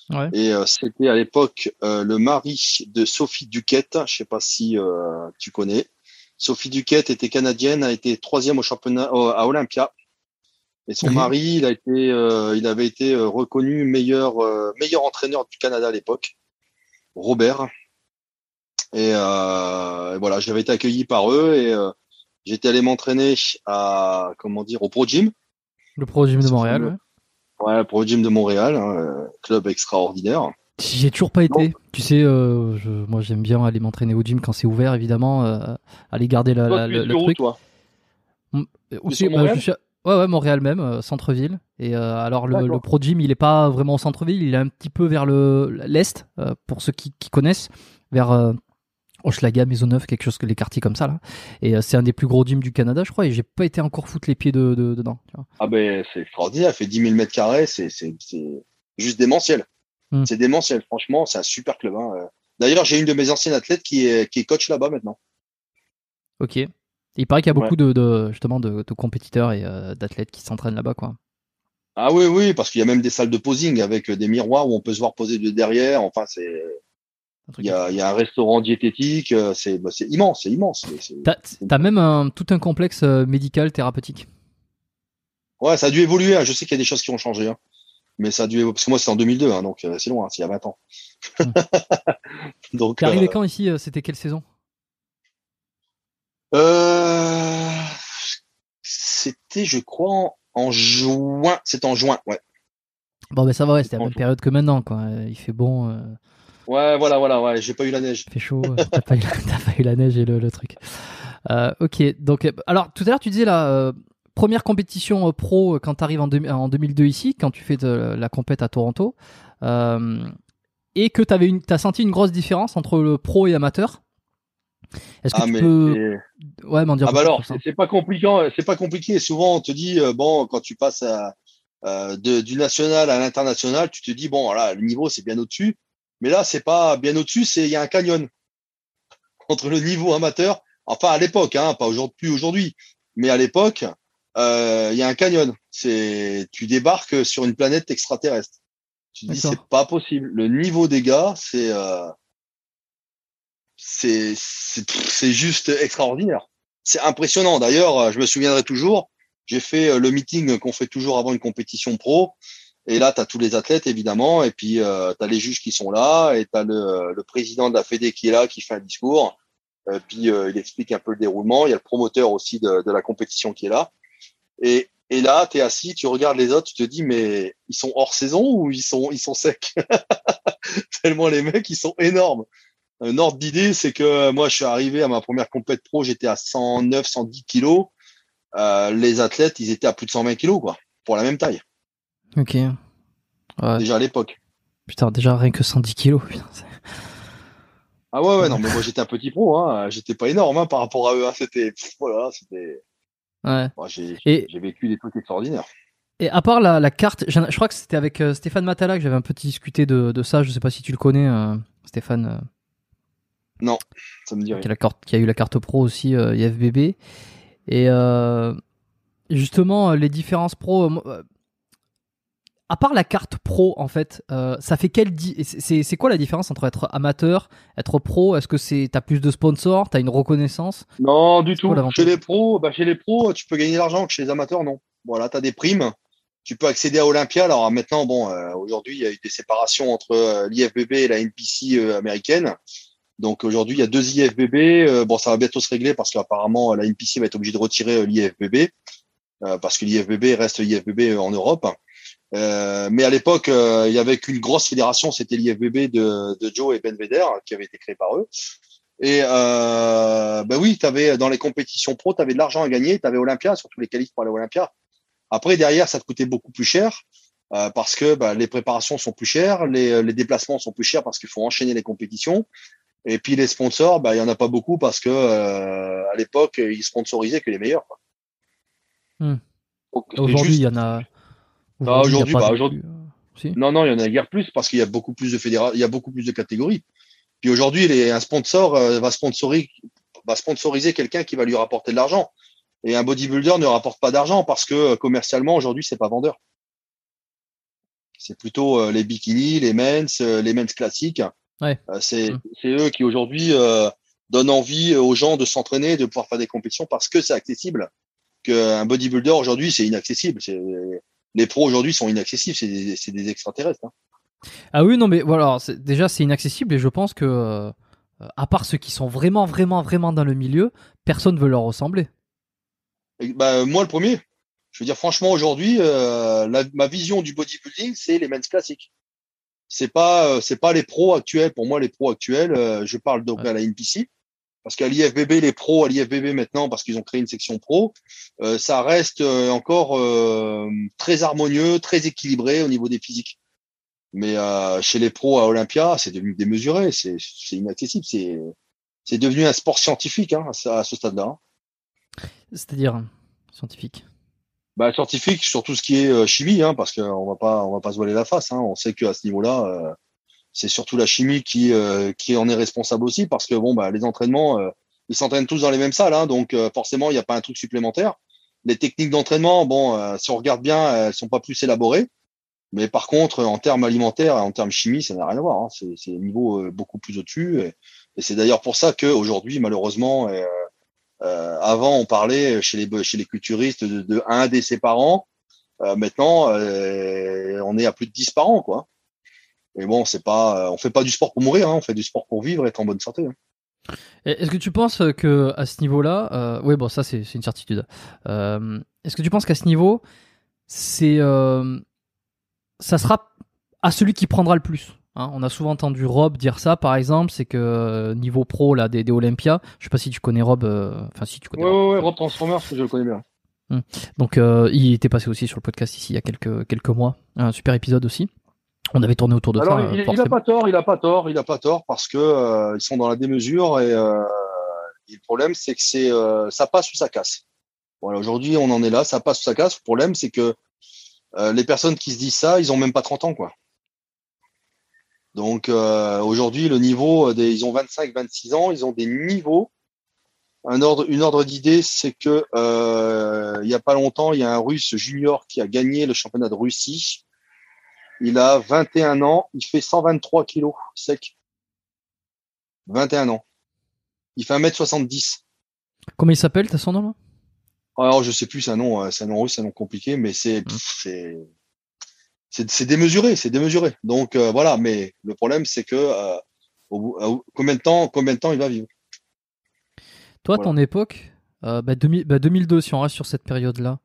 Ouais. Et euh, c'était à l'époque euh, le mari de Sophie Duquette. Je sais pas si euh, tu connais. Sophie Duquette était canadienne, a été troisième au championnat à Olympia et son mari, il a été, euh, il avait été euh, reconnu meilleur euh, meilleur entraîneur du Canada à l'époque, Robert. Et voilà, j'avais été accueilli par eux et j'étais allé m'entraîner à comment dire au Pro Gym. Le Pro Gym de Montréal. Ouais, le Pro Gym de Montréal, hein, club extraordinaire. J'ai toujours pas été. Tu sais, je, moi j'aime bien aller m'entraîner au gym quand c'est ouvert, évidemment. aller garder la, le, truc. Toi? Aussi, bah, je suis, Ouais, ouais, Montréal même, euh, centre-ville. Et euh, alors le, le, Pro Gym, il est pas vraiment au centre-ville, il est un petit peu vers le l'est, euh, pour ceux qui, qui connaissent, vers euh, Hochelaga, Maisonneuve, quelque chose que les quartiers comme ça là. Et c'est un des plus gros gyms du Canada, je crois, et j'ai pas été encore foutre les pieds de, de, dedans. Tu vois. Ah ben c'est extraordinaire, il fait 10 000 mètres carrés, c'est c'est juste démentiel. Hmm. C'est démentiel, franchement, c'est un super club. Hein. D'ailleurs, j'ai une de mes anciennes athlètes qui est qui est coach là-bas maintenant. Ok il paraît qu'il y a beaucoup de, justement de, compétiteurs et euh, d'athlètes qui s'entraînent là-bas, quoi. Ah oui, oui, parce qu'il y a même des salles de posing avec des miroirs où on peut se voir poser de derrière. Enfin, c'est il y, a, il y, a, un restaurant diététique, euh, c'est bah, immense, c'est immense. T'as as même un, tout un complexe euh, médical thérapeutique. Ouais, ça a dû évoluer. Hein. Je sais qu'il y a des choses qui ont changé, hein. mais ça a dû évoluer. parce que moi c'est en 2002, hein, donc c'est loin, c'est il y a 20 ans. Hmm. [laughs] donc. T'es arrivé quand ici C'était quelle saison? Euh, c'était, je crois, en juin. C'est en juin, ouais. Bon, ben ça va, ouais, c'était la même période que maintenant, quoi. Il fait bon. Euh. Ouais, voilà, voilà, ouais. J'ai pas eu la neige. Il fait chaud. T'as pas, eu la neige et le, truc. Euh, ok, donc, alors tout à l'heure, tu disais la première compétition pro quand tu arrives en, en, 2002 ici, quand tu fais de la compète à Toronto, et que tu as senti une grosse différence entre le pro et amateur? Est-ce que ah, tu peux ouais m'en dire ah bah alors c'est pas compliqué c'est pas compliqué. Souvent on te dit euh, bon quand tu passes à, euh, de, du national à l'international tu te dis bon voilà le niveau c'est bien au-dessus. Mais là c'est pas bien au-dessus c'est il y a un canyon [laughs] entre le niveau amateur enfin à l'époque hein pas aujourd'hui plus aujourd'hui mais à l'époque euh, il y a un canyon. C'est tu débarques sur une planète extraterrestre. Tu te dis c'est pas possible. Le niveau des gars c'est euh, c'est juste extraordinaire. C'est impressionnant. D'ailleurs, euh, je me souviendrai toujours, j'ai fait euh, le meeting qu'on fait toujours avant une compétition pro. Et là, tu as tous les athlètes, évidemment, et puis euh, tu les juges qui sont là, et tu le, président de la Fédé qui est là, qui fait un discours, euh, puis il explique un peu le déroulement. Il y a le promoteur aussi de, de, la compétition qui est là. Et Et là, tu es assis, tu regardes les autres, tu te dis, mais ils sont hors saison ou ils sont, ils sont secs? [laughs] Tellement les mecs, ils sont énormes. Un ordre d'idée, c'est que moi, je suis arrivé à ma première compète pro, j'étais à 109, 110 kilos. Euh, les athlètes, ils étaient à plus de 120 kilos, quoi, pour la même taille. Ok. Ouais. Déjà à l'époque. Putain, déjà rien que 110 kilos. [laughs] Putain, ah ouais, ouais, non, mais moi j'étais un petit pro, hein. J'étais pas énorme hein, par rapport à eux. Hein. C'était, voilà, c'était. Ouais. Moi, j'ai, vécu des trucs extraordinaires. Et à part la, la carte, je, crois que c'était avec euh, Stéphane Matala que j'avais un peu discuté de, de, ça. Je sais pas si tu le connais, euh, Stéphane. Euh, non, ça me dit rien. Qui a, la carte, qui a eu la carte pro aussi, IFBB. Et justement, les différences pro à part la carte pro, en fait, euh, ça fait quelle c'est quoi la différence entre être amateur, être pro? Est-ce que c'est t'as plus de sponsors, t'as une reconnaissance? Non, du tout. Chez les pros, bah chez les pros, tu peux gagner de l'argent que chez les amateurs, non. Voilà, t'as des primes. Tu peux accéder à Olympia. Alors maintenant, bon, euh, aujourd'hui, il y a eu des séparations entre euh, l'IFBB et la NPC américaine. Donc aujourd'hui, il y a deux IFBB. bon, ça va bientôt se régler parce qu'apparemment, la NPC va être obligée de retirer l'IFBB parce que l'IFBB reste l'IFBB en Europe. Euh, mais à l'époque, euh, il y avait qu'une grosse fédération, c'était l'IFBB de, de, Joe et Ben Vedder, qui avait été créé par eux. Et euh, ben oui, avais, dans les compétitions pro, tu avais de l'argent à gagner, tu avais Olympia, surtout les qualifs pour aller à Olympia. Après, derrière, ça te coûtait beaucoup plus cher euh, parce que ben, les préparations sont plus chères, les, les déplacements sont plus chers parce qu'il faut enchaîner les compétitions. Et puis les sponsors, ben, il y en a pas beaucoup parce que euh, à l'époque, ils sponsorisaient que les meilleurs. Hmm. Aujourd'hui, il y en a bah, aujourd'hui, bah, aujourd'hui. Euh, non, non, il y en a guère plus parce qu'il y a beaucoup plus de fédérations, il y a beaucoup plus de catégories. Puis aujourd'hui, un sponsor euh, va sponsoriser, va sponsoriser quelqu'un qui va lui rapporter de l'argent. Et un bodybuilder ne rapporte pas d'argent parce que euh, commercialement, aujourd'hui, c'est pas vendeur. C'est plutôt les bikinis, les men's, les men's classiques. Ouais. c'est, mmh. c'est eux qui aujourd'hui donnent envie aux gens de s'entraîner, de pouvoir faire des compétitions parce que c'est accessible. Qu'un bodybuilder aujourd'hui, c'est inaccessible. Les pros aujourd'hui sont inaccessibles, c'est des, extraterrestres. Hein. Ah oui, non, mais voilà, déjà c'est inaccessible et je pense que, euh, à part ceux qui sont vraiment, vraiment, vraiment dans le milieu, personne veut leur ressembler. bah, moi, le premier. Je veux dire, franchement, aujourd'hui, euh, ma vision du bodybuilding, c'est les men's classiques. C'est pas, euh, c'est pas les pros actuels. Pour moi, les pros actuels, je parle donc à la NPC parce qu'à l'IFBB, les pros à l'IFBB maintenant, parce qu'ils ont créé une section pro, euh, ça reste euh, encore euh, très harmonieux, très équilibré au niveau des physiques. Mais chez les pros à Olympia, c'est devenu démesuré, c'est inaccessible, c'est c'est devenu un sport scientifique hein, à ce stade-là. C'est-à-dire scientifique. Bah, scientifique sur tout ce qui est chimie, hein, parce qu'on va pas on va pas se voiler la face. Hein. On sait qu'à ce niveau-là, c'est surtout la chimie qui euh, qui en est responsable aussi parce que bon bah les entraînements euh, ils s'entraînent tous dans les mêmes salles hein, donc euh, forcément il n'y a pas un truc supplémentaire les techniques d'entraînement bon si on regarde bien elles sont pas plus élaborées mais par contre en termes alimentaires et en termes chimie ça n'a rien à voir hein. c'est c'est niveau beaucoup plus au-dessus et, c'est d'ailleurs pour ça que aujourd'hui malheureusement avant on parlait chez les chez les culturistes de, de un décès par an maintenant on est à plus de 10 par an quoi mais bon, c'est pas, euh, on fait pas du sport pour mourir, hein, on fait du sport pour vivre être en bonne santé. Hein. Est-ce que tu penses que à ce niveau-là, euh, oui, bon, ça c'est une certitude. Euh, Est-ce que tu penses qu'à ce niveau, c'est, euh, ça sera à celui qui prendra le plus? Hein On a souvent entendu Rob dire ça, par exemple, c'est que euh, niveau pro là des, des Olympia, je sais pas si tu connais Rob, enfin si tu connais. Ouais, Rob. ouais, ouais, Rob Transformers, je le connais bien. Hum. Donc il était passé aussi sur le podcast ici il y a quelques quelques mois, un super épisode aussi. On avait tourné autour de ça. Il, il a pas tort, il a pas tort, il a pas tort parce que euh, ils sont dans la démesure et, euh, le problème c'est que c'est euh, ça passe ou ça casse. Voilà, aujourd'hui on en est là, ça passe ou ça casse. Le problème c'est que les personnes qui se disent ça, ils ont même pas 30 ans quoi. Donc aujourd'hui le niveau des, ils ont 25, 26 ans, ils ont des niveaux. Un ordre, une ordre d'idée, c'est que il y a pas longtemps, il y a un Russe junior qui a gagné le championnat de Russie il a 21 ans, il fait 123 kilos sec. 21 ans. Il fait 1m70. Comment il s'appelle, t'as son nom là? Alors je sais plus, c'est un nom, euh, c'est un nom russe, c'est un nom compliqué, mais c'est mmh. c'est c'est démesuré, c'est démesuré. Donc euh, voilà, mais le problème c'est que euh, au, combien de temps, combien de temps il va vivre? Toi, ton époque, bah, 2002, bah, si on reste sur cette période-là,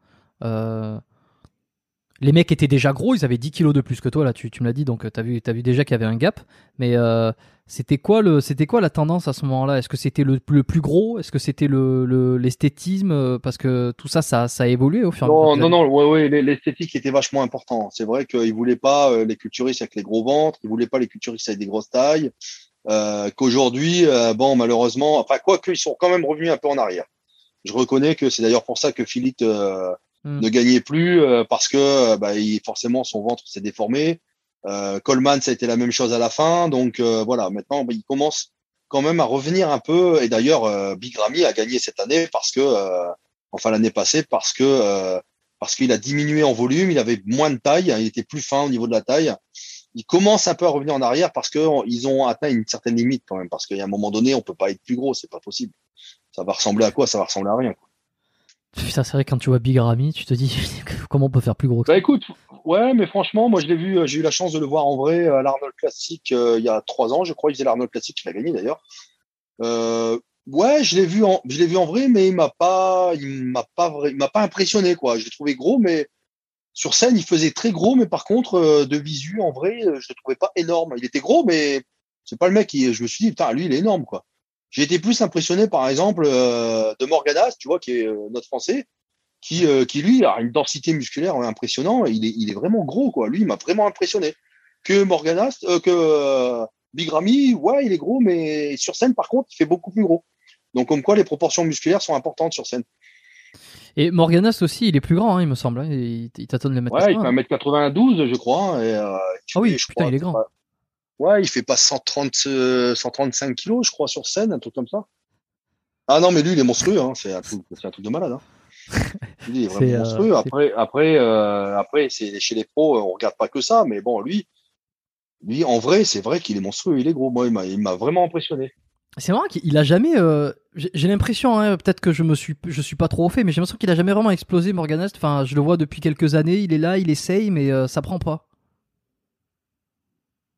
les mecs étaient déjà gros, ils avaient 10 kilos de plus que toi, là, tu, tu me l'as dit, donc tu as vu, as vu déjà qu'il y avait un gap. Mais c'était quoi, le, c'était quoi la tendance à ce moment-là? Est-ce que c'était le, le, plus gros? Est-ce que c'était le, l'esthétisme? Parce que tout ça, ça, ça a évolué au fur et à mesure. Non, non, non, ouais, ouais, l'esthétique était vachement important. C'est vrai qu'ils voulaient pas les culturistes avec les gros ventres, ils voulaient pas les culturistes avec des grosses tailles. Euh, qu'aujourd'hui, euh, bon, malheureusement, enfin, quoi qu'ils sont quand même revenus un peu en arrière. Je reconnais que c'est d'ailleurs pour ça que Philippe euh, hmm. ne gagnait plus parce que bah, il, forcément son ventre s'est déformé. Coleman, ça a été la même chose à la fin. Donc voilà, maintenant, bah, il commence quand même à revenir un peu. Et d'ailleurs, Big Ramy a gagné cette année parce que, enfin l'année passée, parce que parce qu'il a diminué en volume, il avait moins de taille, il était plus fin au niveau de la taille ils commencent un peu à revenir en arrière parce qu'ils ont atteint une certaine limite quand même. Parce qu'à un moment donné, on peut pas être plus gros, c'est pas possible. Ça va ressembler à quoi? Ça va ressembler à rien. Putain, c'est vrai quand tu vois Big Ramy, tu te dis [laughs] comment on peut faire plus gros. Que bah écoute, ouais, mais franchement, moi je l'ai vu, j'ai eu la chance de le voir en vrai à l'Arnold Classic euh, il y a trois ans, je crois. Il faisait l'Arnold Classic, il a gagné d'ailleurs. Euh, ouais, je l'ai vu en, je l'ai vu en vrai, mais il m'a pas, il m'a pas, il m'a pas impressionné quoi. Je l'ai trouvé gros, mais sur scène, il faisait très gros, mais par contre, euh, de visu, en vrai, euh, je le trouvais pas énorme. Il était gros, mais c'est pas le mec qui, je me suis dit, putain, lui, il est énorme, quoi. J'ai été plus impressionné, par exemple, euh, de Morganas, tu vois, qui est notre français, qui, qui lui a une densité musculaire impressionnante. Il est, il est vraiment gros, quoi. Lui, il m'a vraiment impressionné. Que Morganas, que Big Ramy, ouais, il est gros, mais sur scène, par contre, il fait beaucoup plus gros. Donc, comme quoi, les proportions musculaires sont importantes sur scène. Et Morganas aussi, il est plus grand, hein, il me semble. Hein. Il, il tâtonne les mètres. Ouais, il fait 1m92, je crois. Hein, et, euh, ah oui, putain, il est grand. Ouais, il fait pas 130, 135 kilos, je crois, sur scène, un truc comme ça. Ah non, mais lui, il est monstrueux. Hein. C'est un, truc, un truc de malade. Hein. [laughs] il est vraiment euh, monstrueux. Après, après, euh, après c'est chez les pros, on regarde pas que ça, mais bon, lui, lui, en vrai, c'est vrai qu'il est monstrueux. Il est gros. Moi, il m'a vraiment impressionné. C'est vrai qu'il a jamais. Euh, j'ai l'impression, hein, peut-être que je me suis, je suis pas trop au fait, mais j'ai l'impression qu'il a jamais vraiment explosé Morganest. Enfin, je le vois depuis quelques années. Il est là, il essaye, mais euh, ça prend pas.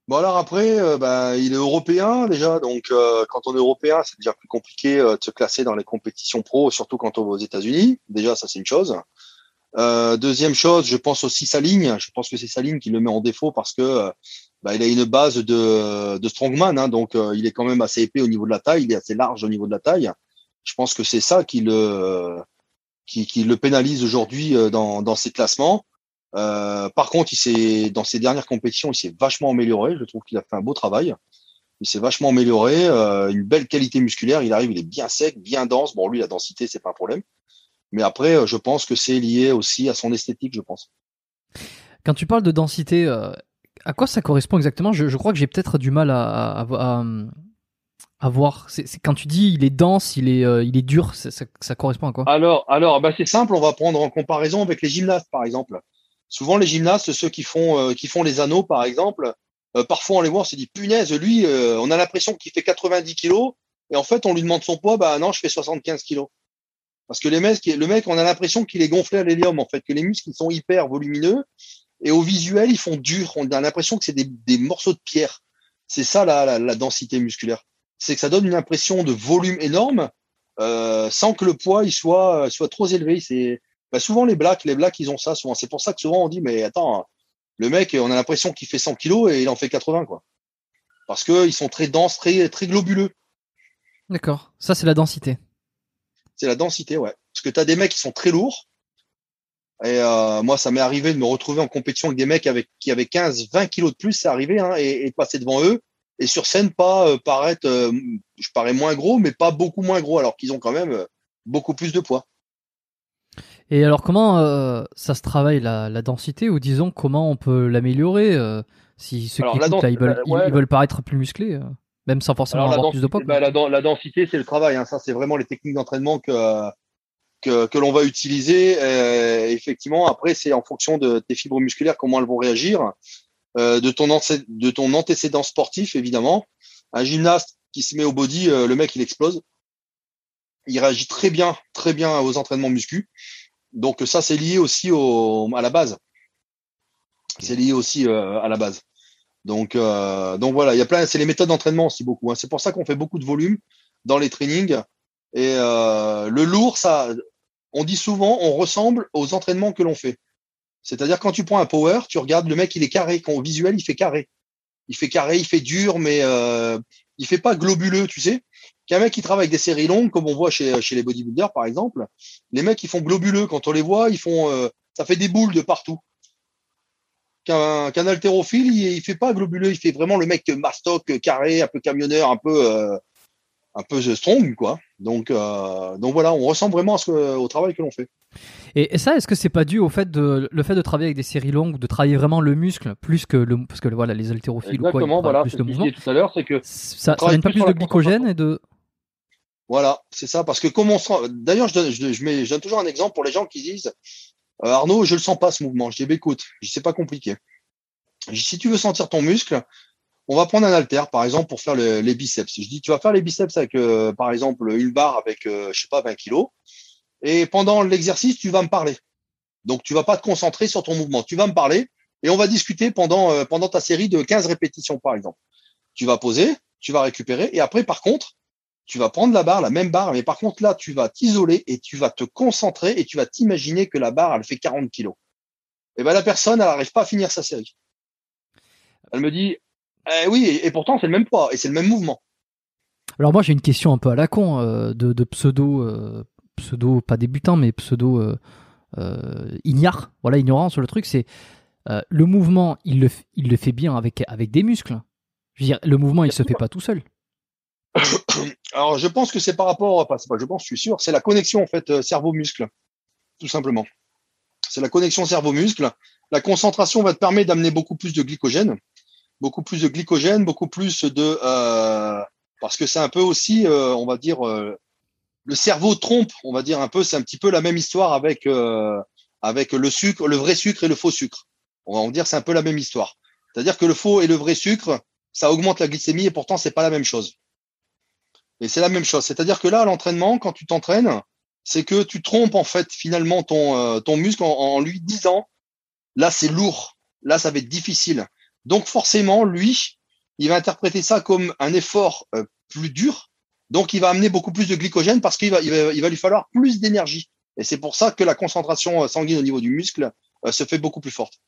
Bon alors après, euh, bah, il est européen déjà, donc quand on est européen, c'est déjà plus compliqué de se classer dans les compétitions pro, surtout quand on va aux États-Unis. Déjà, ça c'est une chose. deuxième chose, je pense aussi sa ligne. Je pense que c'est sa ligne qui le met en défaut parce que bah, il a une base de, de strongman, hein, donc euh, il est quand même assez épais au niveau de la taille, il est assez large au niveau de la taille. Je pense que c'est ça qui le, qui, le pénalise aujourd'hui euh, dans, dans ses classements. Euh, par contre, il s'est dans ses dernières compétitions, il s'est vachement amélioré. Je trouve qu'il a fait un beau travail. Il s'est vachement amélioré, euh, une belle qualité musculaire. Il arrive, il est bien sec, bien dense. Bon, lui, la densité, c'est pas un problème. Mais après, je pense que c'est lié aussi à son esthétique, je pense. Quand tu parles de densité, à quoi ça correspond exactement? Je, crois que j'ai peut-être du mal à, à, voir. C'est, quand tu dis il est dense, il est, euh, il est dur, ça, correspond à quoi? Alors, alors bah c'est simple. On va prendre en comparaison avec les gymnastes, par exemple. Souvent, les gymnastes, ceux qui font, euh, qui font les anneaux, par exemple, euh, parfois on les voit, on se dit punaise, lui, on a l'impression qu'il fait 90 kilos, et en fait, on lui demande son poids, bah non, je fais 75 kilos. Parce que les mecs, le mec, on a l'impression qu'il est gonflé à l'hélium, en fait, que les muscles sont hyper volumineux et au visuel, ils font dur. On a l'impression que c'est des, morceaux de pierre. C'est ça la, la, densité musculaire. C'est que ça donne une impression de volume énorme euh, sans que le poids il soit soit trop élevé. C'est bah, souvent les blacks, les blacks ils ont ça souvent. C'est pour ça que souvent on dit mais attends, le mec on a l'impression qu'il fait 100 kilos et il en fait 80 quoi. Parce que ils sont très denses, très très globuleux. D'accord. Ça c'est la densité. C'est la densité, ouais. Parce que tu as des mecs qui sont très lourds et euh, moi, ça m'est arrivé de me retrouver en compétition avec des mecs avec, qui avaient 15, 20 kilos de plus, c'est arrivé, hein, et, et, passer devant eux. Et sur scène, pas euh, paraître, euh, je parais moins gros, mais pas beaucoup moins gros, alors qu'ils ont quand même euh, beaucoup plus de poids. Et alors, comment ça se travaille la, la, densité, ou disons comment on peut l'améliorer si ceux qui écoutent, là, ils, veulent, ils, veulent, paraître plus musclés, même sans forcément avoir plus de poids bah, la, la, densité, c'est le travail. Hein. Ça, c'est vraiment les techniques d'entraînement que que, que l'on va utiliser. Euh, effectivement, après, c'est en fonction de tes fibres musculaires, comment elles vont réagir, euh, de, ton de ton antécédent sportif, évidemment. Un gymnaste qui se met au body, euh, le mec, il explose. Il réagit très bien, très bien aux entraînements muscu. Donc ça, c'est lié aussi au, à la base. C'est lié aussi euh, à la base. Donc, euh, donc voilà, il y a plein. C'est les méthodes d'entraînement aussi beaucoup. Hein. C'est pour ça qu'on fait beaucoup de volume dans les trainings. Et euh, le lourd, ça, on dit souvent, on ressemble aux entraînements que l'on fait. C'est-à-dire quand tu prends un power, tu regardes le mec, il est carré. Quand au visuel, il fait carré. Il fait carré, il fait dur, mais euh, il fait pas globuleux, tu sais. Qu'un mec qui travaille avec des séries longues, comme on voit chez, chez les bodybuilders par exemple, les mecs ils font globuleux. Quand on les voit, ils font, euh, ça fait des boules de partout. Qu'un qu'un haltérophile, il, il fait pas globuleux, il fait vraiment le mec mastoc, carré, un peu camionneur, un peu euh, un peu strong quoi. Donc euh, donc voilà, on ressemble vraiment à ce au travail que l'on fait. Et, et ça, est-ce que c'est pas dû au fait de le fait de travailler avec des séries longues, de travailler vraiment le muscle plus que le parce que voilà les haltérophiles ou quoi, ils voilà. plus de mouvement. tout à l'heure, c'est que Ça, ça donne pas plus de glycogène et de Voilà, c'est ça. Parce que comment on se rend- D'ailleurs, je donne, je, je mets, je donne toujours un exemple pour les gens qui disent euh, Arnaud, je le sens pas ce mouvement. Je dis bah, écoute, c'est pas compliqué. Si tu veux sentir ton muscle, on va prendre un haltère, par exemple, pour faire le- les biceps. Je dis tu vas faire les biceps avec, euh, par exemple, une barre avec, euh, je sais pas, 20 kilos. Et pendant l'exercice, tu vas me parler. Donc, tu vas pas te concentrer sur ton mouvement. Tu vas me parler et on va discuter pendant, euh, pendant ta série de 15 répétitions, par exemple. Tu vas poser, tu vas récupérer et après, par contre, tu vas prendre la barre, la même barre, mais par contre là, tu vas t'isoler et tu vas te concentrer et tu vas t'imaginer que la barre, elle fait 40 kilos. Et ben la personne, elle n'arrive pas à finir sa série. Elle me dit, eh oui, et, et pourtant c'est le même poids et c'est le même mouvement. Alors moi j'ai une question un peu à la con euh, de, de pseudo euh, pseudo pas débutant mais pseudo euh, ignare voilà ignorant sur le truc c'est le mouvement il le il le fait bien avec avec des muscles. Je veux dire le mouvement il se fait pas tout seul. [coughs] Alors je pense que c'est par rapport, c'est pas, je pense, je suis sûr, c'est la connexion en fait euh, cerveau-muscle, tout simplement. C'est la connexion cerveau-muscle. La concentration va te permettre d'amener beaucoup plus de glycogène, beaucoup plus de glycogène, beaucoup plus de, euh, parce que c'est un peu aussi, euh, on va dire, le cerveau trompe, on va dire un peu, c'est un petit peu la même histoire avec avec le sucre, le vrai sucre et le faux sucre. On va en dire c'est un peu la même histoire. C'est-à-dire que le faux et le vrai sucre, ça augmente la glycémie et pourtant c'est pas la même chose. Et c'est la même chose. C'est-à-dire que là, à l'entraînement, quand tu t'entraînes, c'est que tu trompes en fait finalement ton, euh, ton muscle en, lui disant là c'est lourd, là ça va être difficile. Donc forcément, lui, il va interpréter ça comme un effort euh, plus dur. Donc il va amener beaucoup plus de glycogène parce qu'il va, il va, il va lui falloir plus d'énergie. Et c'est pour ça que la concentration euh, sanguine au niveau du muscle se fait beaucoup plus forte.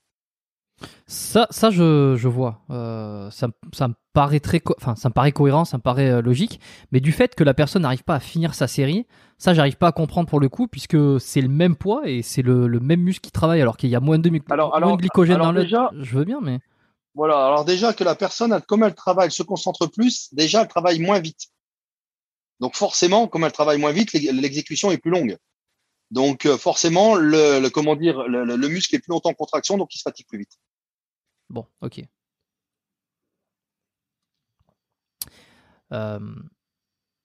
Ça ça je, je vois Euh, ça, me- ça me paraît très co- enfin ça me paraît cohérent ça me paraît euh, logique mais du fait que la personne n'arrive pas à finir sa série ça j'arrive pas à comprendre pour le coup puisque c'est le même poids et c'est le, le même muscle qui travaille alors qu'il y a moins de, Alors- moins alors- de glycogène alors dans le déjà- je veux bien mais Voilà. Alors déjà que la personne, elle- comme elle travaille, elle se concentre plus, déjà elle travaille moins vite. Donc forcément, comme elle travaille moins vite, l'ex- l'exécution est plus longue. Donc euh, forcément, le, le- comment dire, le muscle est plus longtemps en contraction, donc il se fatigue plus vite. Bon, ok. Euh,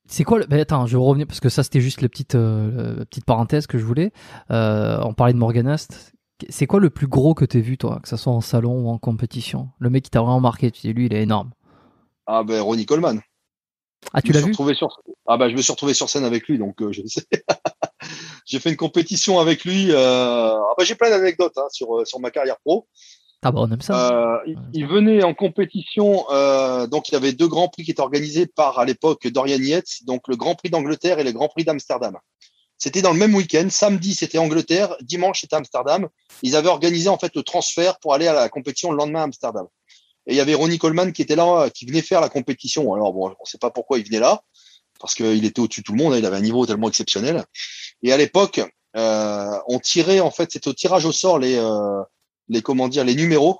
c'est quoi le... attends, je vais revenir parce que ça c'était juste la petite, euh, la petite parenthèse que je voulais. Euh, on parlait de Morganast. C'est quoi le plus gros que t'aies vu toi, que ça soit en salon ou en compétition? Le mec qui t'a vraiment marqué, tu dis lui il est énorme. Ah ben Ronnie Coleman. Ah tu l'as vu? sur ah ben je me suis retrouvé sur scène avec lui, donc euh, je sais. [laughs] j'ai fait une compétition avec lui. Ah ben, j'ai plein d'anecdotes hein, sur sur ma carrière pro. Ah bah on aime ça. Euh, il, venait en compétition, euh, donc il y avait deux grands prix qui étaient organisés par à l'époque Dorian Yates, donc le Grand Prix d'Angleterre et le Grand Prix d'Amsterdam. C'était dans le même week-end. Samedi c'était Angleterre, dimanche c'était Amsterdam. Ils avaient organisé en fait le transfert pour aller à la compétition le lendemain à Amsterdam. Et il y avait Ronnie Coleman qui était là, qui venait faire la compétition. Alors bon, on ne sait pas pourquoi il venait là, parce qu'il était au-dessus de tout le monde. hein, il avait un niveau tellement exceptionnel. Et à l'époque, euh, on tirait en fait, c'était au tirage au sort les euh, les comment dire les numéros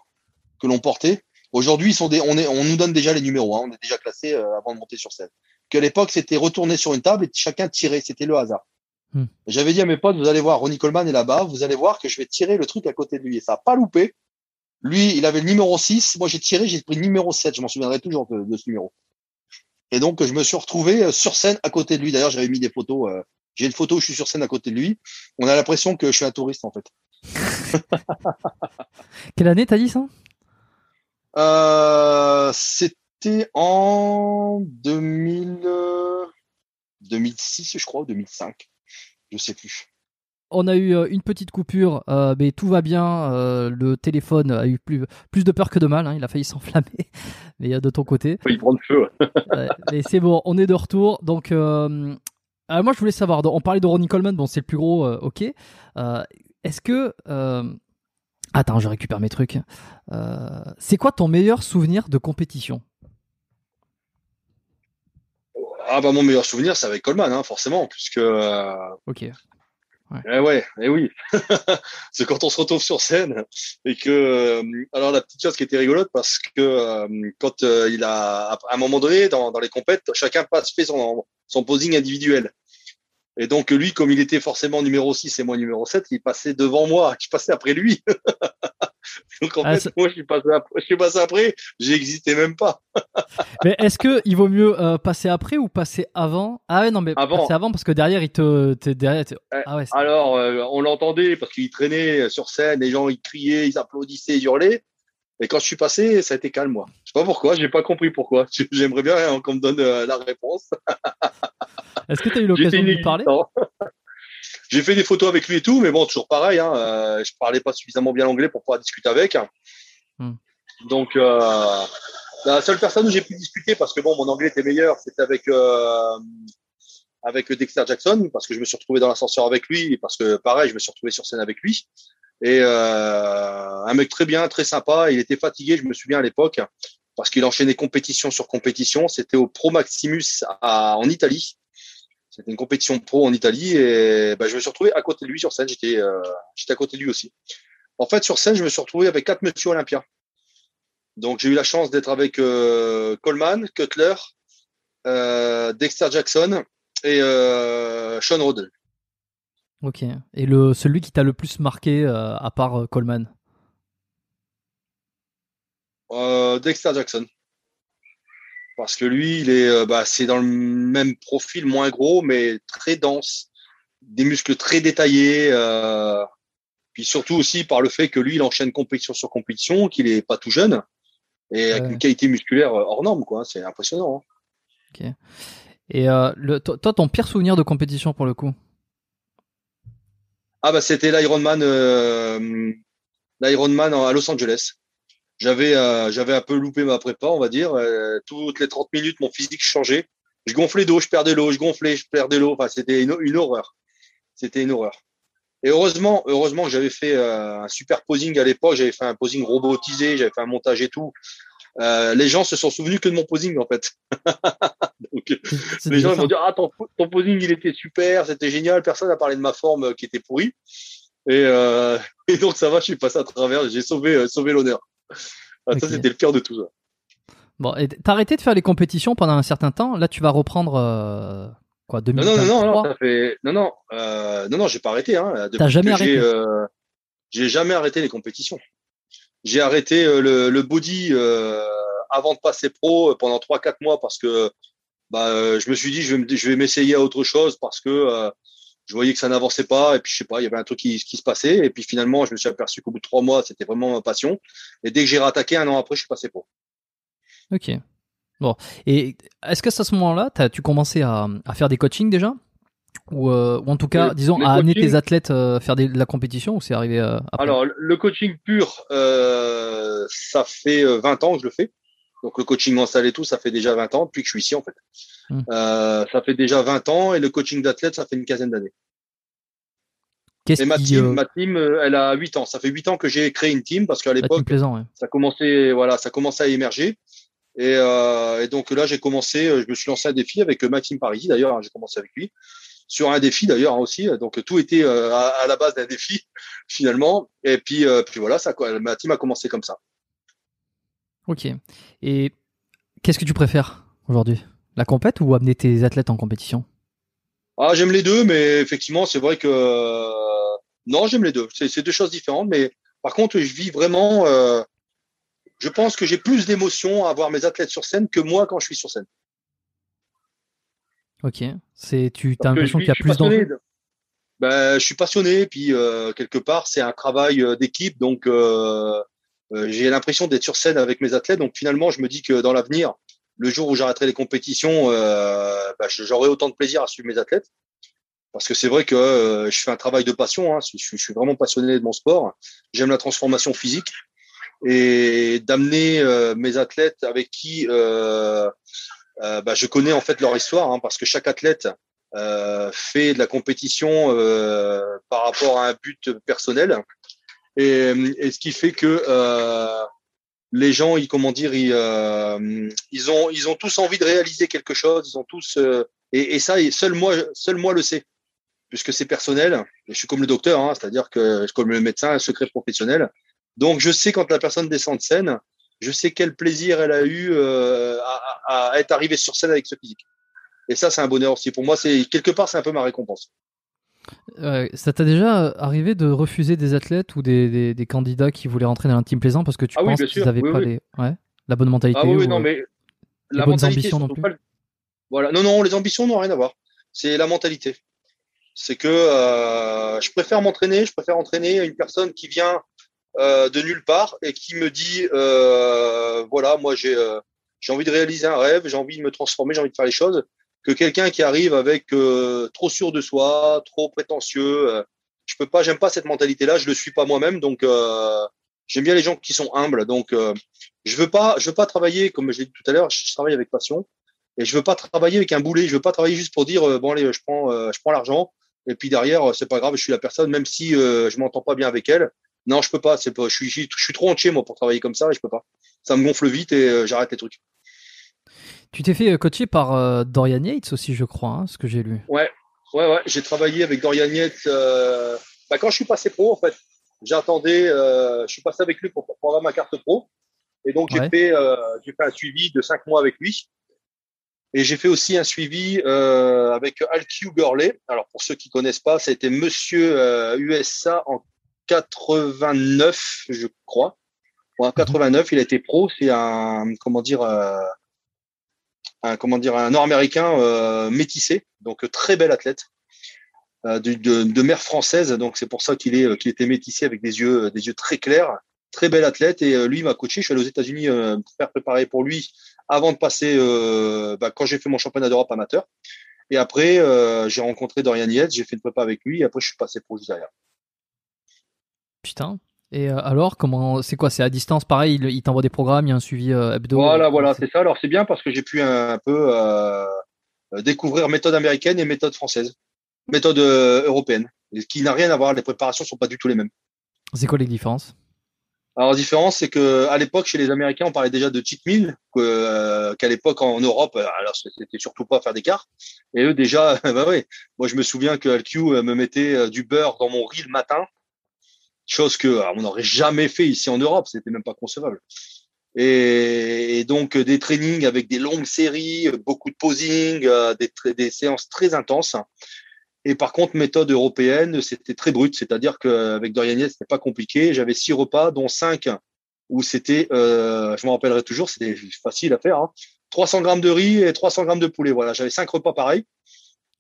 que l'on portait. Aujourd'hui, ils sont des, on est, on nous donne déjà les numéros, hein, on est déjà classé euh, avant de monter sur scène. Qu'à l'époque, c'était retourné sur une table et chacun tirait, c'était le hasard. Hmm. J'avais dit à mes potes, vous allez voir, Ronnie Coleman est là-bas, vous allez voir que je vais tirer le truc à côté de lui. Et ça a pas loupé. Lui, il avait le numéro 6, moi j'ai tiré, j'ai pris le numéro 7, je m'en souviendrai toujours de, de ce numéro. Et donc, je me suis retrouvé euh, sur scène à côté de lui. D'ailleurs, j'avais mis des photos, euh, j'ai une photo où je suis sur scène à côté de lui. On a l'impression que je suis un touriste, en fait. [laughs] Quelle année t'as dit ça? Euh, c'était en 2000, euh, 2006, je crois, ou 2005. Je sais plus. On a eu euh, une petite coupure, euh, mais tout va bien. euh, le téléphone a eu plus, plus de peur que de mal. hein, il a failli [laughs] s'enflammer. Mais euh, de ton côté, Il prend le feu. [laughs] Ouais, mais c'est bon, on est de retour. Donc, euh, euh, moi, je voulais savoir. On parlait de Ronnie Coleman. Bon, c'est le plus gros. euh, ok. Est-ce que euh, attends, je récupère mes trucs. Euh, c'est quoi ton meilleur souvenir de compétition? Ah bah mon meilleur souvenir, c'est avec Coleman, hein, forcément, puisque euh, Ok. Eh ouais, eh oui. [laughs] c'est quand on se retrouve sur scène et que alors la petite chose qui était rigolote parce que quand il a à un moment donné dans, dans les compètes, chacun passe fait son son posing individuel. Et donc lui comme il était forcément numéro 6 et moi numéro 7, il passait devant moi, [laughs] je passais après lui. [laughs] donc en Ah, fait, ça- moi je suis passé après, je suis passé après, j'existais même pas. [laughs] Mais est-ce que il vaut mieux euh, passer après ou passer avant? Ah ouais, non, mais Avant. passer avant parce que derrière, il te, t'es derrière. Eh, Ah ouais. Alors, euh, on l'entendait parce qu'il traînait sur scène, les gens ils criaient, ils applaudissaient, ils hurlaient. Et quand je suis passé, ça a été calme, moi. Je sais pas pourquoi, j'ai pas compris pourquoi. J'aimerais bien hein, qu'on me donne euh, la réponse. Est-ce que tu as eu l'occasion de lui parler? [laughs] J'ai fait des photos avec lui et tout, mais bon, toujours pareil. Hein, euh, je parlais pas suffisamment bien l'anglais pour pouvoir discuter avec. Hmm. Donc, euh, la seule personne où j'ai pu discuter, parce que bon, mon anglais était meilleur, c'était avec euh, avec Dexter Jackson, parce que je me suis retrouvé dans l'ascenseur avec lui, et parce que pareil, je me suis retrouvé sur scène avec lui. Et euh, un mec très bien, très sympa. Il était fatigué, je me souviens à l'époque, parce qu'il enchaînait compétition sur compétition. C'était au Pro Maximus à- en Italie. C'était une compétition pro en Italie et bah, je me suis retrouvé à côté de lui sur scène. J'étais euh, j'étais à côté de lui aussi. En fait, sur scène, je me suis retrouvé avec quatre Monsieur Olympia. Donc, j'ai eu la chance d'être avec euh, Coleman, Cutler, euh, Dexter Jackson et Sean Rodel. Ok. Et le celui qui t'a le plus marqué à part Coleman? Dexter Jackson. Parce que lui, il est, euh, bah, c'est dans le même profil, moins gros, mais très dense, des muscles très détaillés. Euh, puis surtout aussi par le fait que lui, il enchaîne compétition sur compétition, qu'il est pas tout jeune et avec Ouais. une qualité musculaire euh, hors norme, quoi. C'est impressionnant. hein. Et euh, le, toi, ton pire souvenir de compétition pour le coup? Ah bah c'était l'Ironman, euh, l'Ironman à Los Angeles. J'avais, euh, j'avais un peu loupé ma prépa, on va dire. Euh, toutes les 30 minutes, mon physique changeait. Je gonflais d'eau, je perdais l'eau, je gonflais, je perdais l'eau. Enfin, c'était une, une horreur. C'était une horreur. Et heureusement, heureusement que j'avais fait euh, un super posing à l'époque. J'avais fait un posing robotisé, j'avais fait un montage et tout. Euh, les gens se sont souvenus que de mon posing en fait. [laughs] Donc, les gens vont dire ah ton, ton posing il était super, c'était génial. Personne n'a parlé de ma forme euh, qui était pourrie. Et, euh, [laughs] et donc ça va, je suis passé à travers, j'ai sauvé euh, sauvé l'honneur. Ah, Ça c'était le pire de tout ça. Bon, et t'as arrêté de faire les compétitions pendant un certain temps. Là, tu vas reprendre euh, quoi Non non non 2023 non, non ça fait non non euh, non non j'ai pas arrêté hein. T'as jamais j'ai, arrêté euh, J'ai jamais arrêté les compétitions. J'ai arrêté le, le body avant de passer pro pendant 3-4 mois parce que bah, je me suis dit je vais, me- je vais m'essayer à autre chose parce que je voyais que ça n'avançait pas et puis je sais pas il y avait un truc qui, qui se passait et puis finalement je me suis aperçu qu'au bout de trois mois c'était vraiment ma passion et dès que j'ai rattaqué un an après je suis passé pro. Ok. Bon. Et est-ce que à ce moment-là, tu commençais à, à faire des coachings déjà? Ou, euh, ou en tout cas, Le- disons, les à amener tes athlètes euh, faire des- de la compétition ou c'est arrivé euh, après? Alors, le coaching pur, euh, ça fait euh, 20 ans que je le fais. Donc, le coaching mental et tout, ça fait déjà 20 ans depuis que je suis ici, en fait. Hmm. Euh, ça fait déjà 20 ans et le coaching d'athlète, ça fait une quinzaine d'années. Et ma team, euh, ma team, euh, elle a 8 ans. Ça fait 8 ans que j'ai créé une team parce qu'à team l'époque, ouais. ça commençait, voilà, ça commençait à émerger. Et, euh, et donc là, j'ai commencé, je me suis lancé un défi avec euh, Maxime Parisi, d'ailleurs, hein, j'ai commencé avec lui, sur un défi d'ailleurs hein, aussi. Donc tout était à, à la base d'un défi [laughs] finalement. Et puis, euh, puis voilà, ça, ma team a commencé comme ça. Ok. Et qu'est-ce que tu préfères aujourd'hui? La compète ou amener tes athlètes en compétition? Ah, j'aime les deux, mais effectivement, c'est vrai que euh, non, j'aime les deux. C'est deux choses différentes, mais par contre, je vis vraiment. euh, je pense que j'ai plus d'émotions à voir mes athlètes sur scène que moi quand je suis sur scène. Ok. C'est tu as l'impression qu'il y a plus d'enjeux? de- Ben, je suis passionné, puis euh, quelque part, c'est un travail d'équipe, donc euh, j'ai l'impression d'être sur scène avec mes athlètes. Donc finalement, je me dis que dans l'avenir, le jour où j'arrêterai les compétitions, euh, je- j'aurai autant de plaisir à suivre mes athlètes. Parce que c'est vrai que euh, je fais un travail de passion. Hein, je, suis- vraiment passionné de mon sport. J'aime la transformation physique et d'amener euh, mes athlètes avec qui euh, euh, bah, je connais en fait leur histoire, hein, parce que chaque athlète fait de la compétition par rapport à un but personnel. Et, et ce qui fait que les gens, ils, comment dire, ils, ils, ont, ils ont tous envie de réaliser quelque chose. Ils ont tous, et, ça, seul moi, seul moi le sais, puisque c'est personnel. Je suis comme le docteur, hein, c'est-à-dire que je suis comme le médecin, un secret professionnel. Donc, je sais quand la personne descend de scène, je sais quel plaisir elle a eu euh, à, à, être arrivée sur scène avec ce physique. Et ça, c'est un bonheur aussi. Pour moi, c'est quelque part, c'est un peu ma récompense. Euh, ça t'a déjà arrivé de refuser des athlètes ou des, des, des candidats qui voulaient rentrer dans l'intime plaisant parce que tu ah penses qu'ils n'avaient pas Les... Ouais, la bonne mentalité Ah oui, ou, non, euh, mais les la ambitions non plus le- Voilà. Non, non, les ambitions n'ont rien à voir. C'est la mentalité. C'est que euh, je préfère m'entraîner, je préfère entraîner une personne qui vient euh, de nulle part et qui me dit voilà, moi j'ai j'ai envie de réaliser un rêve, j'ai envie de me transformer, j'ai envie de faire les choses, que quelqu'un qui arrive avec euh, trop sûr de soi, trop prétentieux. euh, je peux pas, j'aime pas cette mentalité-là, je le suis pas moi-même, donc euh, j'aime bien les gens qui sont humbles. Donc euh, je veux pas, je veux pas travailler comme je l'ai dit tout à l'heure, je travaille avec passion et je veux pas travailler avec un boulet. Je veux pas travailler juste pour dire euh, bon allez, je prends, je prends l'argent et puis derrière c'est pas grave, je suis la personne, même si je m'entends pas bien avec elle. Non, je peux pas. C'est pas. Je suis, je suis trop entier moi pour travailler comme ça et je peux pas. Ça me gonfle vite et j'arrête les trucs. Tu t'es fait coacher par euh, Dorian Yates aussi, je crois, hein, ce que j'ai lu. Ouais, ouais, ouais. J'ai travaillé avec Dorian Yates. Euh, bah, quand je suis passé pro, en fait, j'attendais. Euh, je suis passé avec lui pour, pour avoir ma carte pro. Et donc j'ai Ouais. fait, un suivi de cinq mois avec lui. Et j'ai fait aussi un suivi euh, avec Alcu Gurley. Alors pour ceux qui connaissent pas, ça a été Monsieur euh, USA en 89, je crois. En 89, il a été pro. C'est un comment dire euh, un comment dire un Nord-américain euh, métissé, donc euh, très bel athlète euh, de, mère française. Donc c'est pour ça qu'il est qu'il était métissé avec des yeux des yeux très clairs, très bel athlète. Et lui m'a coaché. Je suis allé aux États-Unis faire préparer pour lui avant de passer bah, quand j'ai fait mon championnat d'Europe amateur. Et après j'ai rencontré Dorian Yates, j'ai fait une prépa avec lui. Et après je suis passé pro juste derrière. Putain. Et euh, alors, comment c'est quoi C'est à distance, pareil. Il, il t'envoie des programmes, il y a un suivi euh, hebdo. Voilà, voilà, c'est ça. Alors c'est bien parce que j'ai pu un, un peu euh, découvrir méthode américaine et méthode française, méthode euh, européenne, et ce qui n'a rien à voir. Les préparations sont pas du tout les mêmes. C'est quoi les différences? Alors la différence, c'est que à l'époque chez les Américains, on parlait déjà de cheat meal, que, euh, qu'à l'époque en Europe, euh, alors c'était surtout pas faire d'écart. Et eux déjà, [laughs] bah ouais. Moi je me souviens que LQ euh, me mettait euh, du beurre dans mon riz le matin, chose que euh, on n'aurait jamais fait ici en Europe, c'était même pas concevable. Et, donc euh, des trainings avec des longues séries, euh, beaucoup de posing, euh, des, séances très intenses. Et par contre, méthode européenne, c'était très brut, c'est-à-dire qu'avec Dorian Yates, c'était pas compliqué. J'avais six repas, dont cinq où c'était, je m'en rappellerai toujours, c'était facile à faire, hein, 300 grammes de riz et 300 grammes de poulet. Voilà, j'avais cinq repas pareils.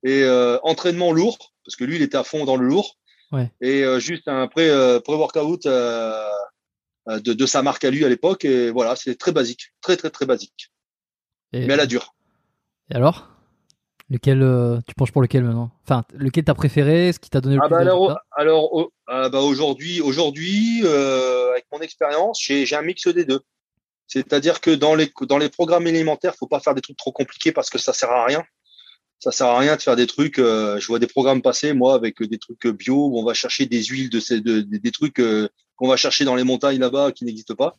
Et entraînement lourd, parce que lui, il était à fond dans le lourd. Ouais. Et euh, juste un euh, pré-workout euh, de, de sa marque à lui à l'époque. Et voilà, c'est très basique, très très très basique. et, Mais à la dure. et alors? Lequel euh, tu penches pour lequel maintenant? Enfin, lequel t'as préféré? Ce qui t'a donné le Ah plus bah de alors, alors oh, ah bah aujourd'hui, aujourd'hui, euh, avec mon expérience, j'ai j'ai un mix des deux. C'est-à-dire que dans les dans les programmes élémentaires, faut pas faire des trucs trop compliqués parce que ça sert à rien. Ça sert à rien de faire des trucs. euh, je vois des programmes passer, moi, avec des trucs bio où on va chercher des huiles de ces de, des- trucs euh, qu'on va chercher dans les montagnes là-bas qui n'existent pas.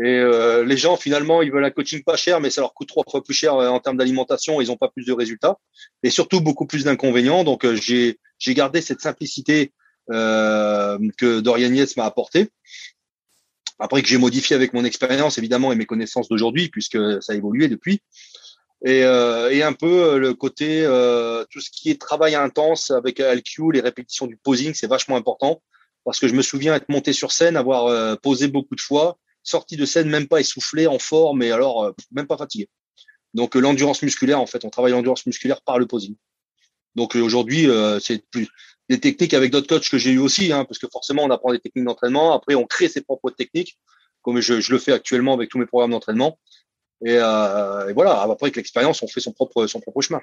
Et euh, les gens finalement, ils veulent un coaching pas cher, mais ça leur coûte trois fois plus cher euh, en termes d'alimentation. Ils ont pas plus de résultats et surtout beaucoup plus d'inconvénients. Donc euh, j'ai j'ai gardé cette simplicité euh, que Dorian Yates m'a apporté. Après que j'ai modifié avec mon expérience évidemment et mes connaissances d'aujourd'hui, puisque ça a évolué depuis. Et, euh, et un peu euh, le côté euh, tout ce qui est travail intense avec LQ, les répétitions du posing, c'est vachement important parce que je me souviens être monté sur scène, avoir euh, posé beaucoup de fois, sorti de scène même pas essoufflé, en forme et alors euh, même pas fatigué. Donc euh, l'endurance musculaire, en fait, on travaille l'endurance musculaire par le posing. Donc euh, aujourd'hui, euh, c'est plus des techniques avec d'autres coachs que j'ai eu aussi, hein, parce que forcément on apprend des techniques d'entraînement, après on crée ses propres techniques, comme je, je le fais actuellement avec tous mes programmes d'entraînement. Et, euh, et voilà, après avec l'expérience, on fait son propre son propre chemin.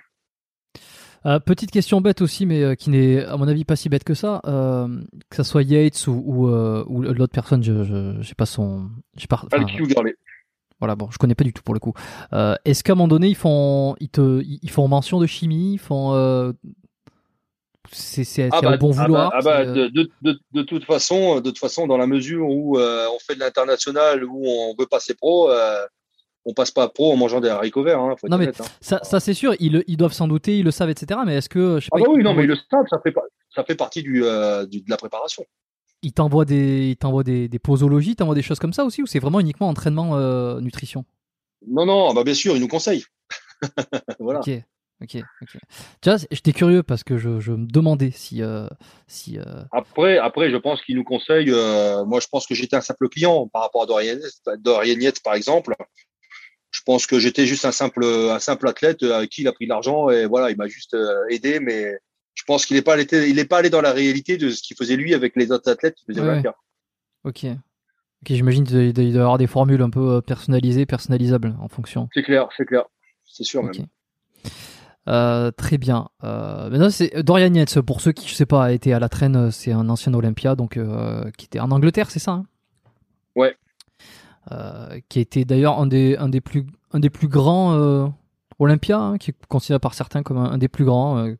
Euh, petite question bête aussi, mais euh, qui n'est à mon avis pas si bête que ça. euh, que ça soit Yates ou, ou, ou l'autre personne, je, sais pas son. je pas- enfin. Voilà, bon, je connais pas du tout pour le coup. Est-ce qu'à un moment donné, ils font, ils te, ils font mention de chimie, ils font. C'est c'est Ah bah, un bon ah bah- vouloir. ah bah, c'est, euh, de, de, de, de toute façon, de toute façon, dans la mesure où on fait de l'international, où on veut passer pro, on passe pas pro en mangeant des haricots verts. Hein, faut Non, mais honnête, hein. Ça, ça c'est sûr, ils, ils doivent s'en douter, ils le savent, etc. Mais est-ce que, je sais Ah pas, bah oui, ils non, mais t'envoient- le stade, ça fait, pas- ça fait partie du, euh, du- de la préparation. ils t'envoient des, ils t'envoient des, des posologies, ils t'envoient des choses comme ça aussi, ou c'est vraiment uniquement entraînement euh, nutrition? Non, non, bah bien sûr, ils nous conseillent. [laughs] voilà. Ok, ok, ok. Tu vois, j'étais curieux parce que je, je me demandais si, euh, si, euh, Après, après, je pense qu'ils nous conseillent. euh, moi, je pense que j'étais un simple client par rapport à Dorian Dorian par exemple. Je pense que j'étais juste un simple, un simple athlète avec qui il a pris de l'argent et voilà, il m'a juste euh, aidé. Mais je pense qu'il n'est pas allé, il est pas allé dans la réalité de ce qu'il faisait lui avec les autres athlètes qui faisaient Ouais. Ok. Ok, j'imagine qu'il doit y avoir des formules un peu euh, personnalisées, personnalisables en fonction. C'est clair, c'est clair, c'est sûr même. Euh, très bien. Euh, maintenant, c'est Dorian Yates. Pour ceux qui, je sais pas, a été à la traîne, euh, c'est un ancien Olympia, donc euh, qui était en Angleterre, c'est ça hein? Ouais. Euh, qui été d'ailleurs un des, un des plus, un des plus grands euh, Olympia, hein, qui est considéré par certains comme un, un des plus grands, euh,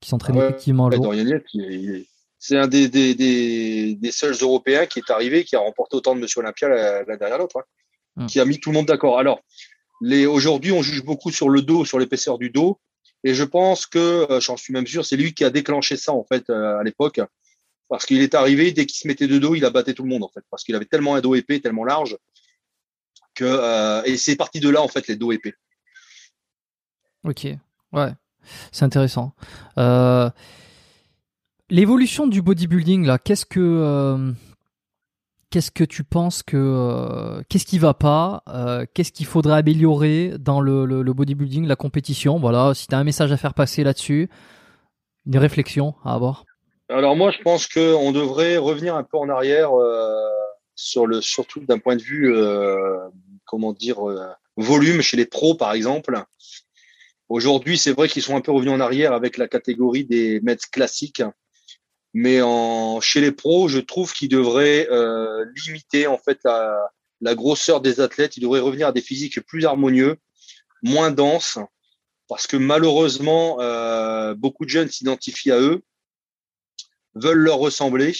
qui s'entraîne Ouais, effectivement à Ouais, est- c'est un des, des, des, des seuls Européens qui est arrivé, qui a remporté autant de Monsieur Olympia l'un l'un derrière l'autre, hein, Hmm. qui a mis tout le monde d'accord. Alors, aujourd'hui, on juge beaucoup sur le dos, sur l'épaisseur du dos, et je pense que, j'en suis même sûr, c'est lui qui a déclenché ça en fait euh, à l'époque, parce qu'il est arrivé dès qu'il se mettait de dos, il a battu tout le monde en fait, parce qu'il avait tellement un dos épais, tellement large, que euh, et c'est parti de là en fait les dos épais. Ok, ouais, c'est intéressant. Euh, L'évolution du bodybuilding, là, qu'est-ce que, euh, tu penses que, qu'est-ce qui va pas, qu'est-ce qu'il faudrait améliorer dans le, le, le bodybuilding, la compétition, voilà, si tu as un message à faire passer là-dessus, une réflexion à avoir. Alors moi, je pense qu'on devrait revenir un peu en arrière euh, sur le, surtout d'un point de vue, euh, comment dire, euh, volume chez les pros, par exemple. Aujourd'hui, c'est vrai qu'ils sont un peu revenus en arrière avec la catégorie des Mets classiques, mais chez les pros, je trouve qu'ils devraient limiter en fait la, la grosseur des athlètes. Ils devraient revenir à des physiques plus harmonieux, moins denses, parce que malheureusement, beaucoup de jeunes s'identifient à eux veulent leur ressembler.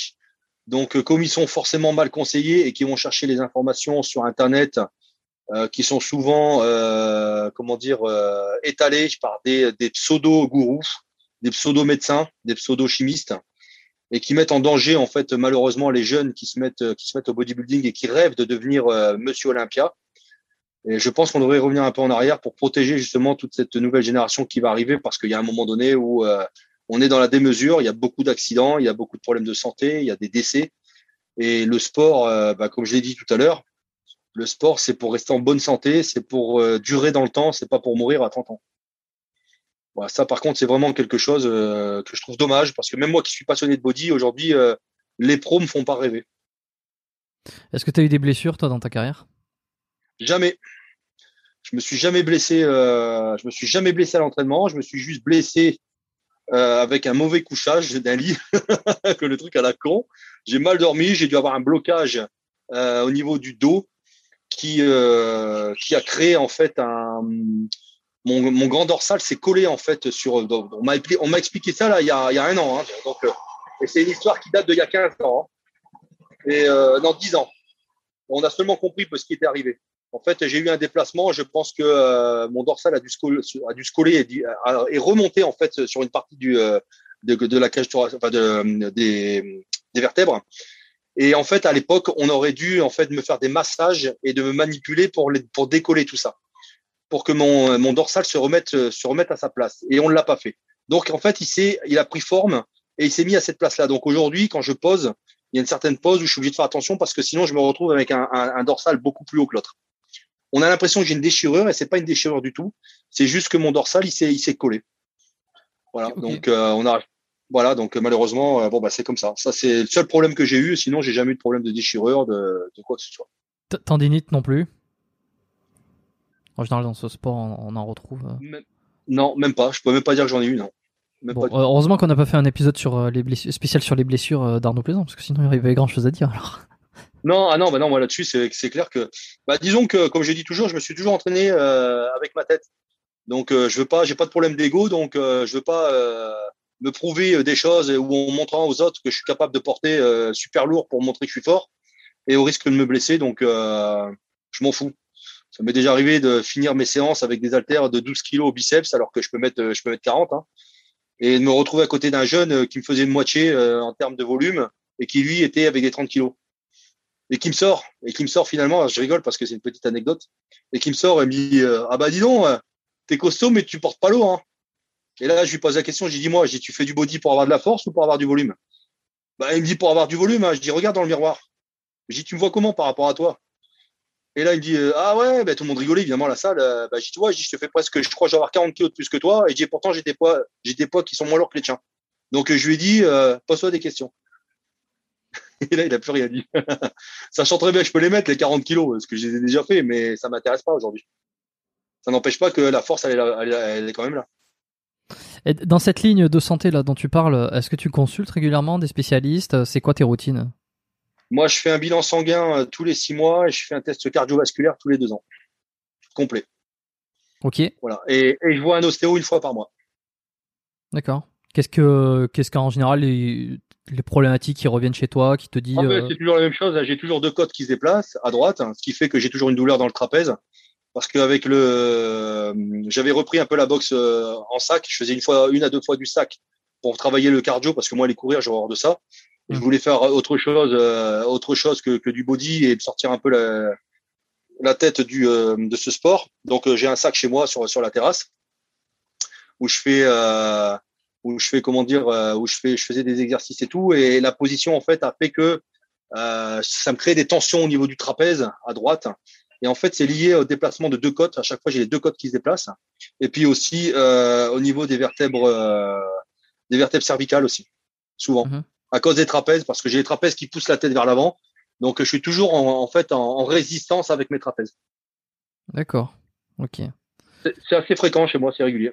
Donc, euh, comme ils sont forcément mal conseillés et qui vont chercher les informations sur Internet, euh, qui sont souvent, euh, comment dire, étalées par des, des pseudo-gourous, des pseudo-médecins, des pseudo-chimistes, et qui mettent en danger, en fait, malheureusement, les jeunes qui se mettent, qui se mettent au bodybuilding et qui rêvent de devenir Monsieur Olympia. Et je pense qu'on devrait revenir un peu en arrière pour protéger justement toute cette nouvelle génération qui va arriver, parce qu'il y a un moment donné où on est dans la démesure, il y a beaucoup d'accidents, il y a beaucoup de problèmes de santé, il y a des décès. Et le sport, euh, bah, comme je l'ai dit tout à l'heure, le sport, c'est pour rester en bonne santé, c'est pour euh, durer dans le temps, c'est pas pour mourir à 30 ans. Voilà, ça, par contre, c'est vraiment quelque chose euh, que je trouve dommage, parce que même moi qui suis passionné de body, aujourd'hui, les pros me font pas rêver. Est-ce que tu as eu des blessures, toi, dans ta carrière? Jamais. Je me suis jamais blessé. Je me suis jamais blessé à l'entraînement. Je me suis juste blessé euh, avec un mauvais couchage d'un lit, [laughs] que le truc à la con. J'ai mal dormi. J'ai dû avoir un blocage euh, au niveau du dos qui euh, qui a créé en fait un mon, mon grand dorsal s'est collé en fait sur. On m'a on m'a expliqué ça là il y a, il y a un an. Hein, donc euh, et c'est une histoire qui date d'il y a 15 ans. hein. et euh, dans 10 ans. On a seulement compris ce qui était arrivé. En fait, j'ai eu un déplacement. Je pense que euh, mon dorsal a dû se coller, a dû se coller et, remonter en fait sur une partie du euh, de, la cage thoracique, enfin de, des, des vertèbres. Et en fait, à l'époque, on aurait dû en fait me faire des massages et de me manipuler pour les, pour décoller tout ça, pour que mon, mon dorsal se remette se remette à sa place. Et on ne l'a pas fait. Donc en fait, il il a pris forme et il s'est mis à cette place-là. Donc aujourd'hui, quand je pose, il y a une certaine pose où je suis obligé de faire attention parce que sinon je me retrouve avec un, un dorsal beaucoup plus haut que l'autre. On a l'impression que j'ai une déchirure et c'est pas une déchirure du tout. C'est juste que mon dorsal il s'est il s'est collé. Voilà. Donc euh, on a voilà donc euh, malheureusement euh, bon bah c'est comme ça. Ça c'est le seul problème que j'ai eu. Sinon j'ai jamais eu de problème de déchirure de, de quoi que ce soit. Tendinite non plus? En général, dans ce sport, on, on en retrouve. Même- Non même pas. Je peux même pas dire que j'en ai eu non. Bon, euh, heureusement qu'on n'a pas fait un épisode sur les blessures, spécial sur les blessures d'Arnaud Plaisant, parce que sinon il y avait grand chose à dire alors. Non, ah non, bah non, moi là-dessus, c'est clair que, bah, disons que, comme je dis toujours, je me suis toujours entraîné euh, avec ma tête. Donc, euh, je veux pas, j'ai pas de problème d'ego, donc euh, je veux pas euh, me prouver des choses ou en montrant aux autres que je suis capable de porter super lourd pour montrer que je suis fort et au risque de me blesser. Donc, je m'en fous. Ça m'est déjà arrivé de finir mes séances avec des haltères de 12 kilos au biceps alors que je peux mettre, je peux mettre 40. Hein, et de me retrouver à côté d'un jeune qui me faisait moitié en termes de volume et qui lui était avec des 30 kilos et qui me sort. Et qui me sort finalement je rigole parce que c'est une petite anecdote. Et qui me sort et me dit ah bah dis donc t'es costaud mais tu portes pas l'eau hein. et là je lui pose la question j'ai dit moi j'ai tu fais du body pour avoir de la force ou pour avoir du volume? Bah il me dit pour avoir du volume hein. je dis regarde dans le miroir je dis tu me vois comment par rapport à toi? Et là il me dit ah ouais bah, tout le monde rigolait évidemment la salle. Euh, bah dis tu vois je, te fais presque je crois avoir 40 kilos de plus que toi et dis pourtant j'ai des poids j'ai des poids qui sont moins lourds que les tiens donc je lui ai dit euh, pose-toi des questions Et là, il a plus rien dit. [laughs] Sachant très bien que je peux les mettre, les 40 kilos, parce que je les ai déjà fait, mais ça m'intéresse pas aujourd'hui. Ça n'empêche pas que la force, elle est, quand même là. Et dans cette ligne de santé là dont tu parles, est-ce que tu consultes régulièrement des spécialistes? C'est quoi tes routines? Moi, je fais un bilan sanguin euh, tous les six mois et je fais un test cardiovasculaire tous les deux ans. Complet. Ok. Voilà. Et, je vois un ostéo une fois par mois. D'accord. Qu'est-ce que, qu'est-ce qu'en général les, problématiques qui reviennent chez toi, qui te dit. Euh, c'est toujours la même chose. J'ai toujours deux côtes qui se déplacent à droite, ce qui fait que j'ai toujours une douleur dans le trapèze. Parce qu'avec le, euh, j'avais repris un peu la boxe euh, en sac. Je faisais une fois, une à deux fois du sac pour travailler le cardio, parce que moi, les courir, j'ai horreur de ça. Je mmh. voulais faire autre chose, autre chose que, que, du body et sortir un peu la, la tête du, de ce sport. Donc, j'ai un sac chez moi sur, sur la terrasse où je fais, où je fais comment dire, euh, où je fais, je faisais des exercices et tout, et la position en fait a fait que euh, ça me crée des tensions au niveau du trapèze à droite. Et en fait, c'est lié au déplacement de deux côtes. À chaque fois, j'ai les deux côtes qui se déplacent. Et puis aussi euh, au niveau des vertèbres, euh, des vertèbres cervicales aussi, souvent, mhm. à cause des trapèzes, parce que j'ai les trapèzes qui poussent la tête vers l'avant. Donc, je suis toujours en, en fait en, en, résistance avec mes trapèzes. D'accord. Ok. C'est assez fréquent chez moi, c'est régulier.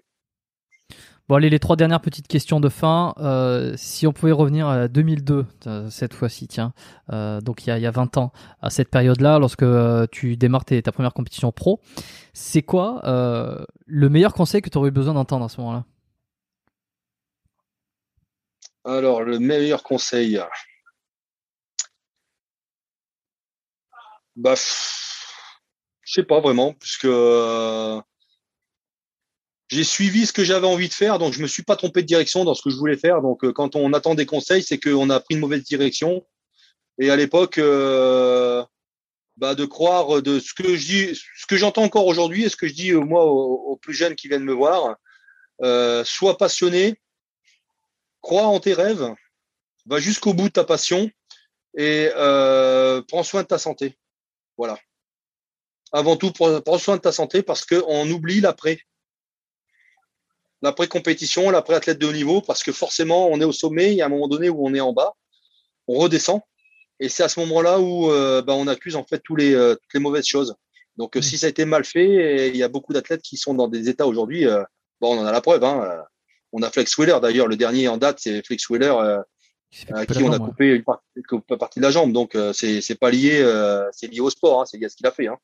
Bon, allez, les trois dernières petites questions de fin. Euh, si on pouvait revenir à 2002, euh, cette fois-ci, tiens, euh, donc il y, a, il y a 20 ans, à cette période-là, lorsque tu démarres ta première compétition pro, c'est quoi le meilleur conseil que tu aurais eu besoin d'entendre à ce moment-là? Alors, le meilleur conseil. Bah, je sais pas vraiment, puisque j'ai suivi ce que j'avais envie de faire, donc je me suis pas trompé de direction dans ce que je voulais faire. Donc, euh, quand on attend des conseils, c'est qu'on a pris une mauvaise direction. Et à l'époque, euh, bah, de croire de ce que je dis, ce que j'entends encore aujourd'hui, et ce que je dis euh, moi aux, plus jeunes qui viennent me voir, sois passionné, crois en tes rêves, va jusqu'au bout de ta passion et prends soin de ta santé. Voilà. Avant tout, prends soin de ta santé parce qu'on oublie l'après l'après-compétition, l'après-athlète de haut niveau, parce que forcément, on est au sommet, il y a un moment donné où on est en bas, on redescend, et c'est à ce moment-là où euh, bah, on accuse en fait tous les, euh, toutes les mauvaises choses. Donc, mmh. si ça a été mal fait, il y a beaucoup d'athlètes qui sont dans des états aujourd'hui, euh, bon, on en a la preuve. Hein, on a Flex Wheeler, d'ailleurs, le dernier en date, c'est Flex Wheeler, à qui on a coupé une partie, de la jambe. Donc, c'est pas lié, c'est lié au sport, hein, c'est lié à ce qu'il a fait. Hein.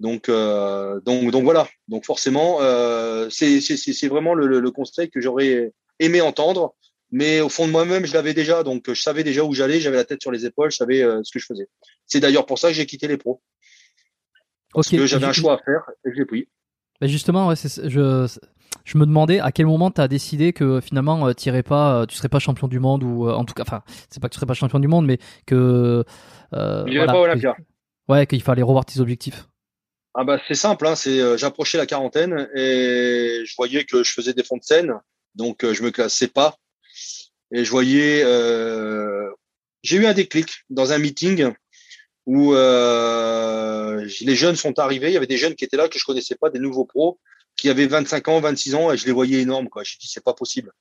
Donc, euh, donc, donc voilà. Donc forcément, euh, c'est vraiment le, le, conseil que j'aurais aimé entendre. Mais au fond de moi-même, je l'avais déjà. Donc, je savais déjà où j'allais. J'avais la tête sur les épaules. Je savais euh, ce que je faisais. C'est d'ailleurs pour ça que j'ai quitté les pros. Parce que j'avais un choix à faire et je l'ai pris. Mais justement, ouais, je, je me demandais à quel moment tu as décidé que finalement tu irais pas, tu serais pas champion du monde ou en tout cas, enfin, c'est pas que tu serais pas champion du monde, mais que. Euh, voilà, pas Olympia. ouais, qu'il fallait revoir tes objectifs. Ah bah c'est simple, hein, c'est euh, j'approchais la quarantaine et je voyais que je faisais des fonds de scène, donc euh, je me classais pas. Et je voyais, euh, j'ai eu un déclic dans un meeting où euh, les jeunes sont arrivés. Il y avait des jeunes qui étaient là que je connaissais pas, des nouveaux pros qui avaient 25 ans, 26 ans, et je les voyais énormes. Quoi. J'ai dit c'est pas possible.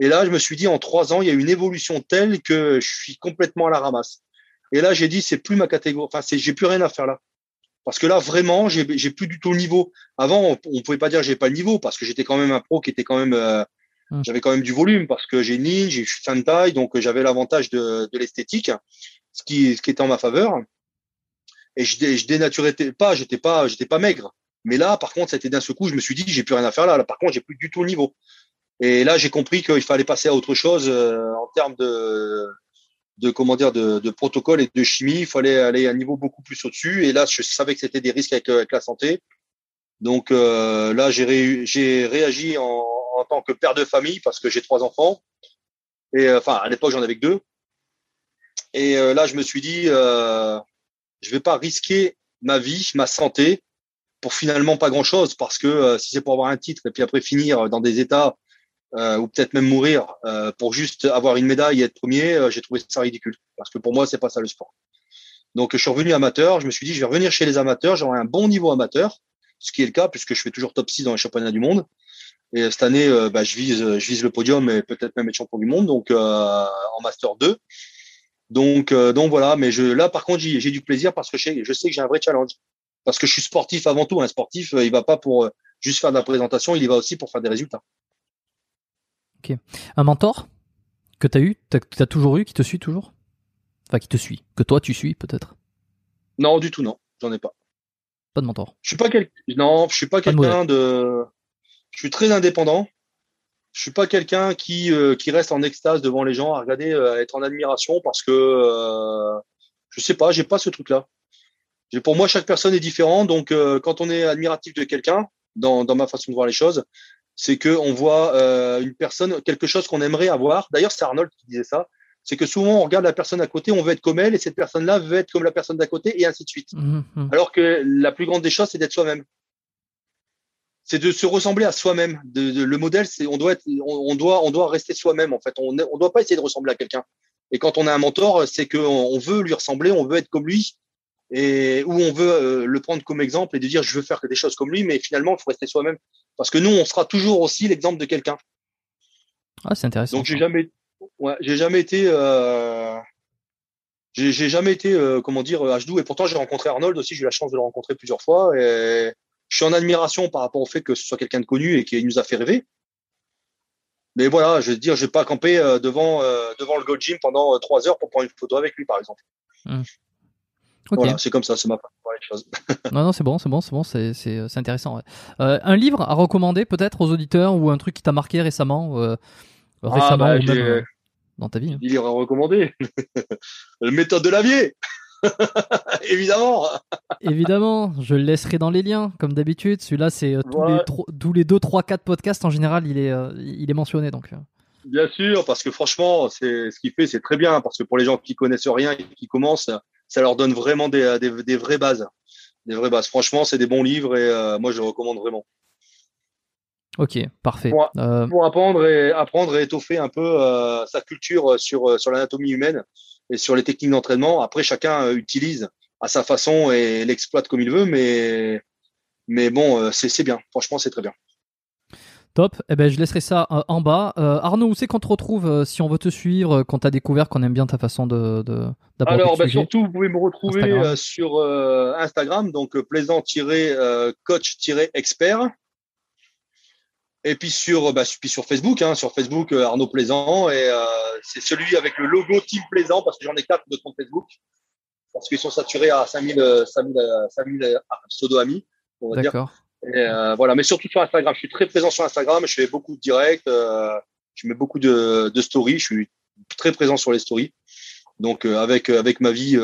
Et là, je me suis dit en trois ans, il y a une évolution telle que je suis complètement à la ramasse. Et là, j'ai dit c'est plus ma catégorie. Enfin, c'est j'ai plus rien à faire là. Parce que là, vraiment, j'ai plus du tout le niveau. Avant, on, pouvait pas dire j'ai pas le niveau parce que j'étais quand même un pro qui était quand même, euh, mmh. j'avais quand même du volume parce que j'ai une ligne, j'ai fin de taille, donc j'avais l'avantage de, de l'esthétique. ce qui, ce qui était en ma faveur. Et je, je dénaturais pas, j'étais pas, j'étais pas maigre. Mais là, par contre, ça a été d'un seul coup, je me suis dit, j'ai plus rien à faire là. là par contre, j'ai plus du tout le niveau. Et là, j'ai compris qu'il fallait passer à autre chose euh, en termes de, de comment dire, de, de, protocole et de chimie. Il fallait aller à un niveau beaucoup plus au-dessus. Et là, je savais que c'était des risques avec, avec, la santé. Donc euh, là, j'ai ré, réagi en, en, tant que père de famille parce que j'ai trois enfants. Et euh, enfin, à l'époque, j'en avais que deux. Et euh, là, je me suis dit, euh, je vais pas risquer ma vie, ma santé pour finalement pas grand chose parce que euh, si c'est pour avoir un titre et puis après finir dans des états euh, ou peut-être même mourir euh, pour juste avoir une médaille et être premier, euh, j'ai trouvé ça ridicule parce que pour moi c'est pas ça le sport. Donc je suis revenu amateur, je me suis dit je vais revenir chez les amateurs, j'aurai un bon niveau amateur, ce qui est le cas puisque je fais toujours top 6 dans les championnats du monde. Et cette année, bah, je vise, je vise le podium et peut-être même être champion du monde, donc en master 2. Donc, donc voilà. Mais je, là, par contre, j'ai du plaisir parce que je, je sais que j'ai un vrai challenge parce que je suis sportif avant tout. Un sportif, il va pas pour juste faire de la présentation, il y va aussi pour faire des résultats. Ok. Un mentor que tu as eu, tu as, toujours eu, qui te suit toujours? Enfin, qui te suit, que toi tu suis peut-être? Non, du tout, non, j'en ai pas. Pas de mentor. Je suis pas quel... non, je suis pas, pas quelqu'un de, de, Je suis très indépendant. Je suis pas quelqu'un qui euh, qui reste en extase devant les gens à regarder, euh, à être en admiration parce que euh, je sais pas, j'ai pas ce truc-là. Pour moi, chaque personne est différente, donc euh, quand on est admiratif de quelqu'un, dans, dans ma façon de voir les choses, c'est que on voit euh, une personne, quelque chose qu'on aimerait avoir. D'ailleurs, c'est Arnold qui disait ça. C'est que souvent on regarde la personne à côté, on veut être comme elle, et cette personne-là veut être comme la personne d'à côté, et ainsi de suite. Mmh, mmh. Alors que la plus grande des choses, c'est d'être soi-même. C'est de se ressembler à soi-même. De, de, le modèle, c'est on doit être, on, on, doit, on doit rester soi-même en fait. On ne doit pas essayer de ressembler à quelqu'un. Et quand on a un mentor, c'est qu'on on veut lui ressembler, on veut être comme lui, et où on veut euh, le prendre comme exemple et de dire je veux faire des choses comme lui, mais finalement il faut rester soi-même parce que nous on sera toujours aussi l'exemple de quelqu'un. Ah c'est intéressant. Donc j'ai jamais, ouais, j'ai jamais été, euh, j'ai jamais été euh, comment dire H2 et pourtant j'ai rencontré Arnold aussi, j'ai eu la chance de le rencontrer plusieurs fois et je suis en admiration par rapport au fait que ce soit quelqu'un de connu et qui nous a fait rêver. Mais voilà, je veux dire, je vais pas camper devant devant le Gold Gym pendant trois heures pour prendre une photo avec lui, par exemple. Mmh. Okay. Voilà, c'est comme ça, c'est ma façon de les choses. [laughs] non, non, c'est bon, c'est bon, c'est bon, c'est, c'est, c'est intéressant. Ouais. Euh, un livre à recommander peut-être aux auditeurs ou un truc qui t'a marqué récemment, euh, récemment ah, bah, ou même euh, dans ta vie. Un livre à recommander. [laughs] Le méthode de Lavier. [laughs] Évidemment. Évidemment, je le laisserai dans les liens, comme d'habitude. Celui-là, c'est euh, tous, les tro- tous les 2, 3, 4 podcasts en général, il est, euh, il est mentionné. Donc, euh. Bien sûr, parce que franchement, c'est ce qu'il fait, c'est très bien, parce que pour les gens qui connaissent rien et qui commencent, ça leur donne vraiment des, des, des vraies bases, des vraies bases. Franchement, c'est des bons livres et euh, moi, je les recommande vraiment. Ok, parfait. Ouais. Euh, Pour apprendre et apprendre et étoffer un peu euh, sa culture sur sur l'anatomie humaine et sur les techniques d'entraînement. Après, chacun euh, utilise à sa façon et l'exploite comme il veut, mais mais bon, euh, c'est bien. Franchement, c'est très bien. Top. Eh ben, je laisserai ça euh, en bas. Euh, Arnaud, où c'est qu'on te retrouve euh, si on veut te suivre, quand t'as découvert qu'on aime bien ta façon de, de d'aborder Alors, le sujet surtout, vous pouvez me retrouver Instagram. sur Instagram, donc plaisant-coach-expert. Et puis sur, bah, puis sur Facebook, hein, sur Facebook, Arnaud Plaisant. Et c'est celui avec le logo Team Plaisant, parce que j'en ai quatre de compte Facebook. Parce qu'ils sont saturés à 5000, euh, 5000, euh, 5000 euh, pseudo-amis. D'accord. Et, euh, voilà, mais surtout sur Instagram. Je suis très présent sur Instagram. Je fais beaucoup de directs. euh, je mets beaucoup de, de stories. Je suis très présent sur les stories. Donc euh, avec avec ma vie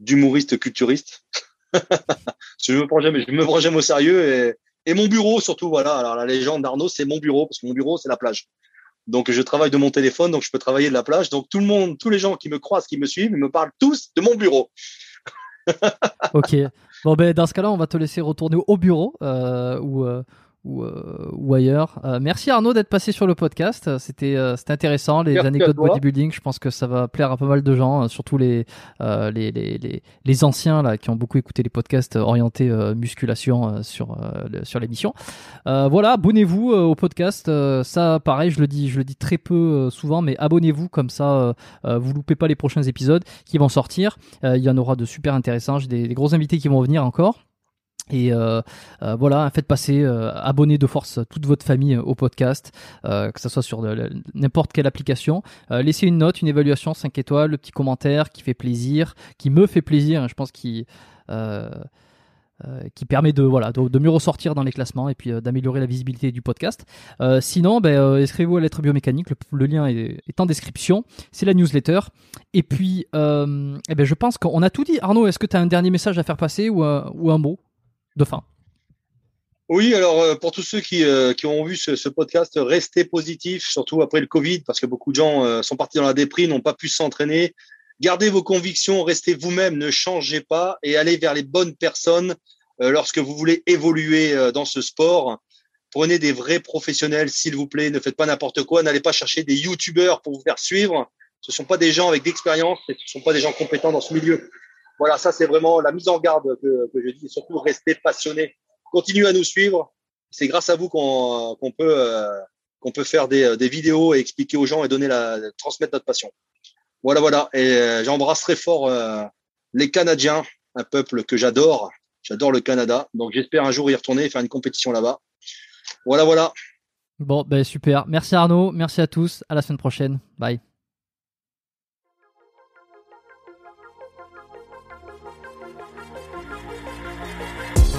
d'humoriste culturiste. [laughs] je me prends jamais, je me prends jamais au sérieux et, et mon bureau surtout. Voilà. Alors la légende d'Arnaud, c'est mon bureau parce que mon bureau c'est la plage. Donc je travaille de mon téléphone, donc je peux travailler de la plage. Donc tout le monde, tous les gens qui me croisent, qui me suivent, me parlent tous de mon bureau. Ok. Bon, ben, dans ce cas-là, on va te laisser retourner au bureau euh, ou, euh, ou, euh, ou ailleurs. Euh, merci Arnaud d'être passé sur le podcast. C'était euh, c'était intéressant. Les Merci anecdotes bodybuilding, je pense que ça va plaire à pas mal de gens, euh, surtout les, euh, les, les, les, les anciens là, qui ont beaucoup écouté les podcasts euh, orientés euh, musculation euh, sur, euh, le- sur l'émission. Euh, voilà, abonnez-vous euh, au podcast. Euh, ça, pareil, je le dis, je le dis très peu euh, souvent, mais abonnez-vous comme ça, vous loupez pas les prochains épisodes qui vont sortir. Euh, il y en aura de super intéressants. J'ai des, des gros invités qui vont venir encore. Et euh, euh, voilà, faites passer, euh, abonnez de force toute votre famille au podcast, que ce soit sur n'importe quelle application. laissez une note, une évaluation, 5 étoiles, le petit commentaire qui fait plaisir, qui me fait plaisir, hein, je pense qui permet de voilà de, mieux ressortir dans les classements et puis d'améliorer la visibilité du podcast. sinon, ben, inscrivez-vous à lettre biomécanique, le, lien est, en description. C'est la newsletter. Et puis, eh ben, je pense qu'on a tout dit. Arnaud, est-ce que tu as un dernier message à faire passer ou un mot? Oui, alors euh, pour tous ceux qui, euh, qui ont vu ce, podcast, restez positifs, surtout après le Covid, parce que beaucoup de gens euh, sont partis dans la déprime, n'ont pas pu s'entraîner. Gardez vos convictions, restez vous-même, ne changez pas et allez vers les bonnes personnes lorsque vous voulez évoluer dans ce sport. Prenez des vrais professionnels, s'il vous plaît. Ne faites pas n'importe quoi. N'allez pas chercher des youtubeurs pour vous faire suivre. Ce ne sont pas des gens avec d'expérience, ce ne sont pas des gens compétents dans ce milieu. Voilà, ça c'est vraiment la mise en garde que, je dis. surtout, restez passionnés. Continuez à nous suivre. C'est grâce à vous qu'on peut, euh, qu'on peut faire des, vidéos et expliquer aux gens et donner la, transmettre notre passion. Voilà, voilà. Et euh, j'embrasse très fort euh, les Canadiens, un peuple que j'adore. J'adore le Canada. Donc j'espère un jour y retourner et faire une compétition là-bas. Voilà, voilà. Bon, ben super. Merci Arnaud. Merci à tous. À la semaine prochaine. Bye.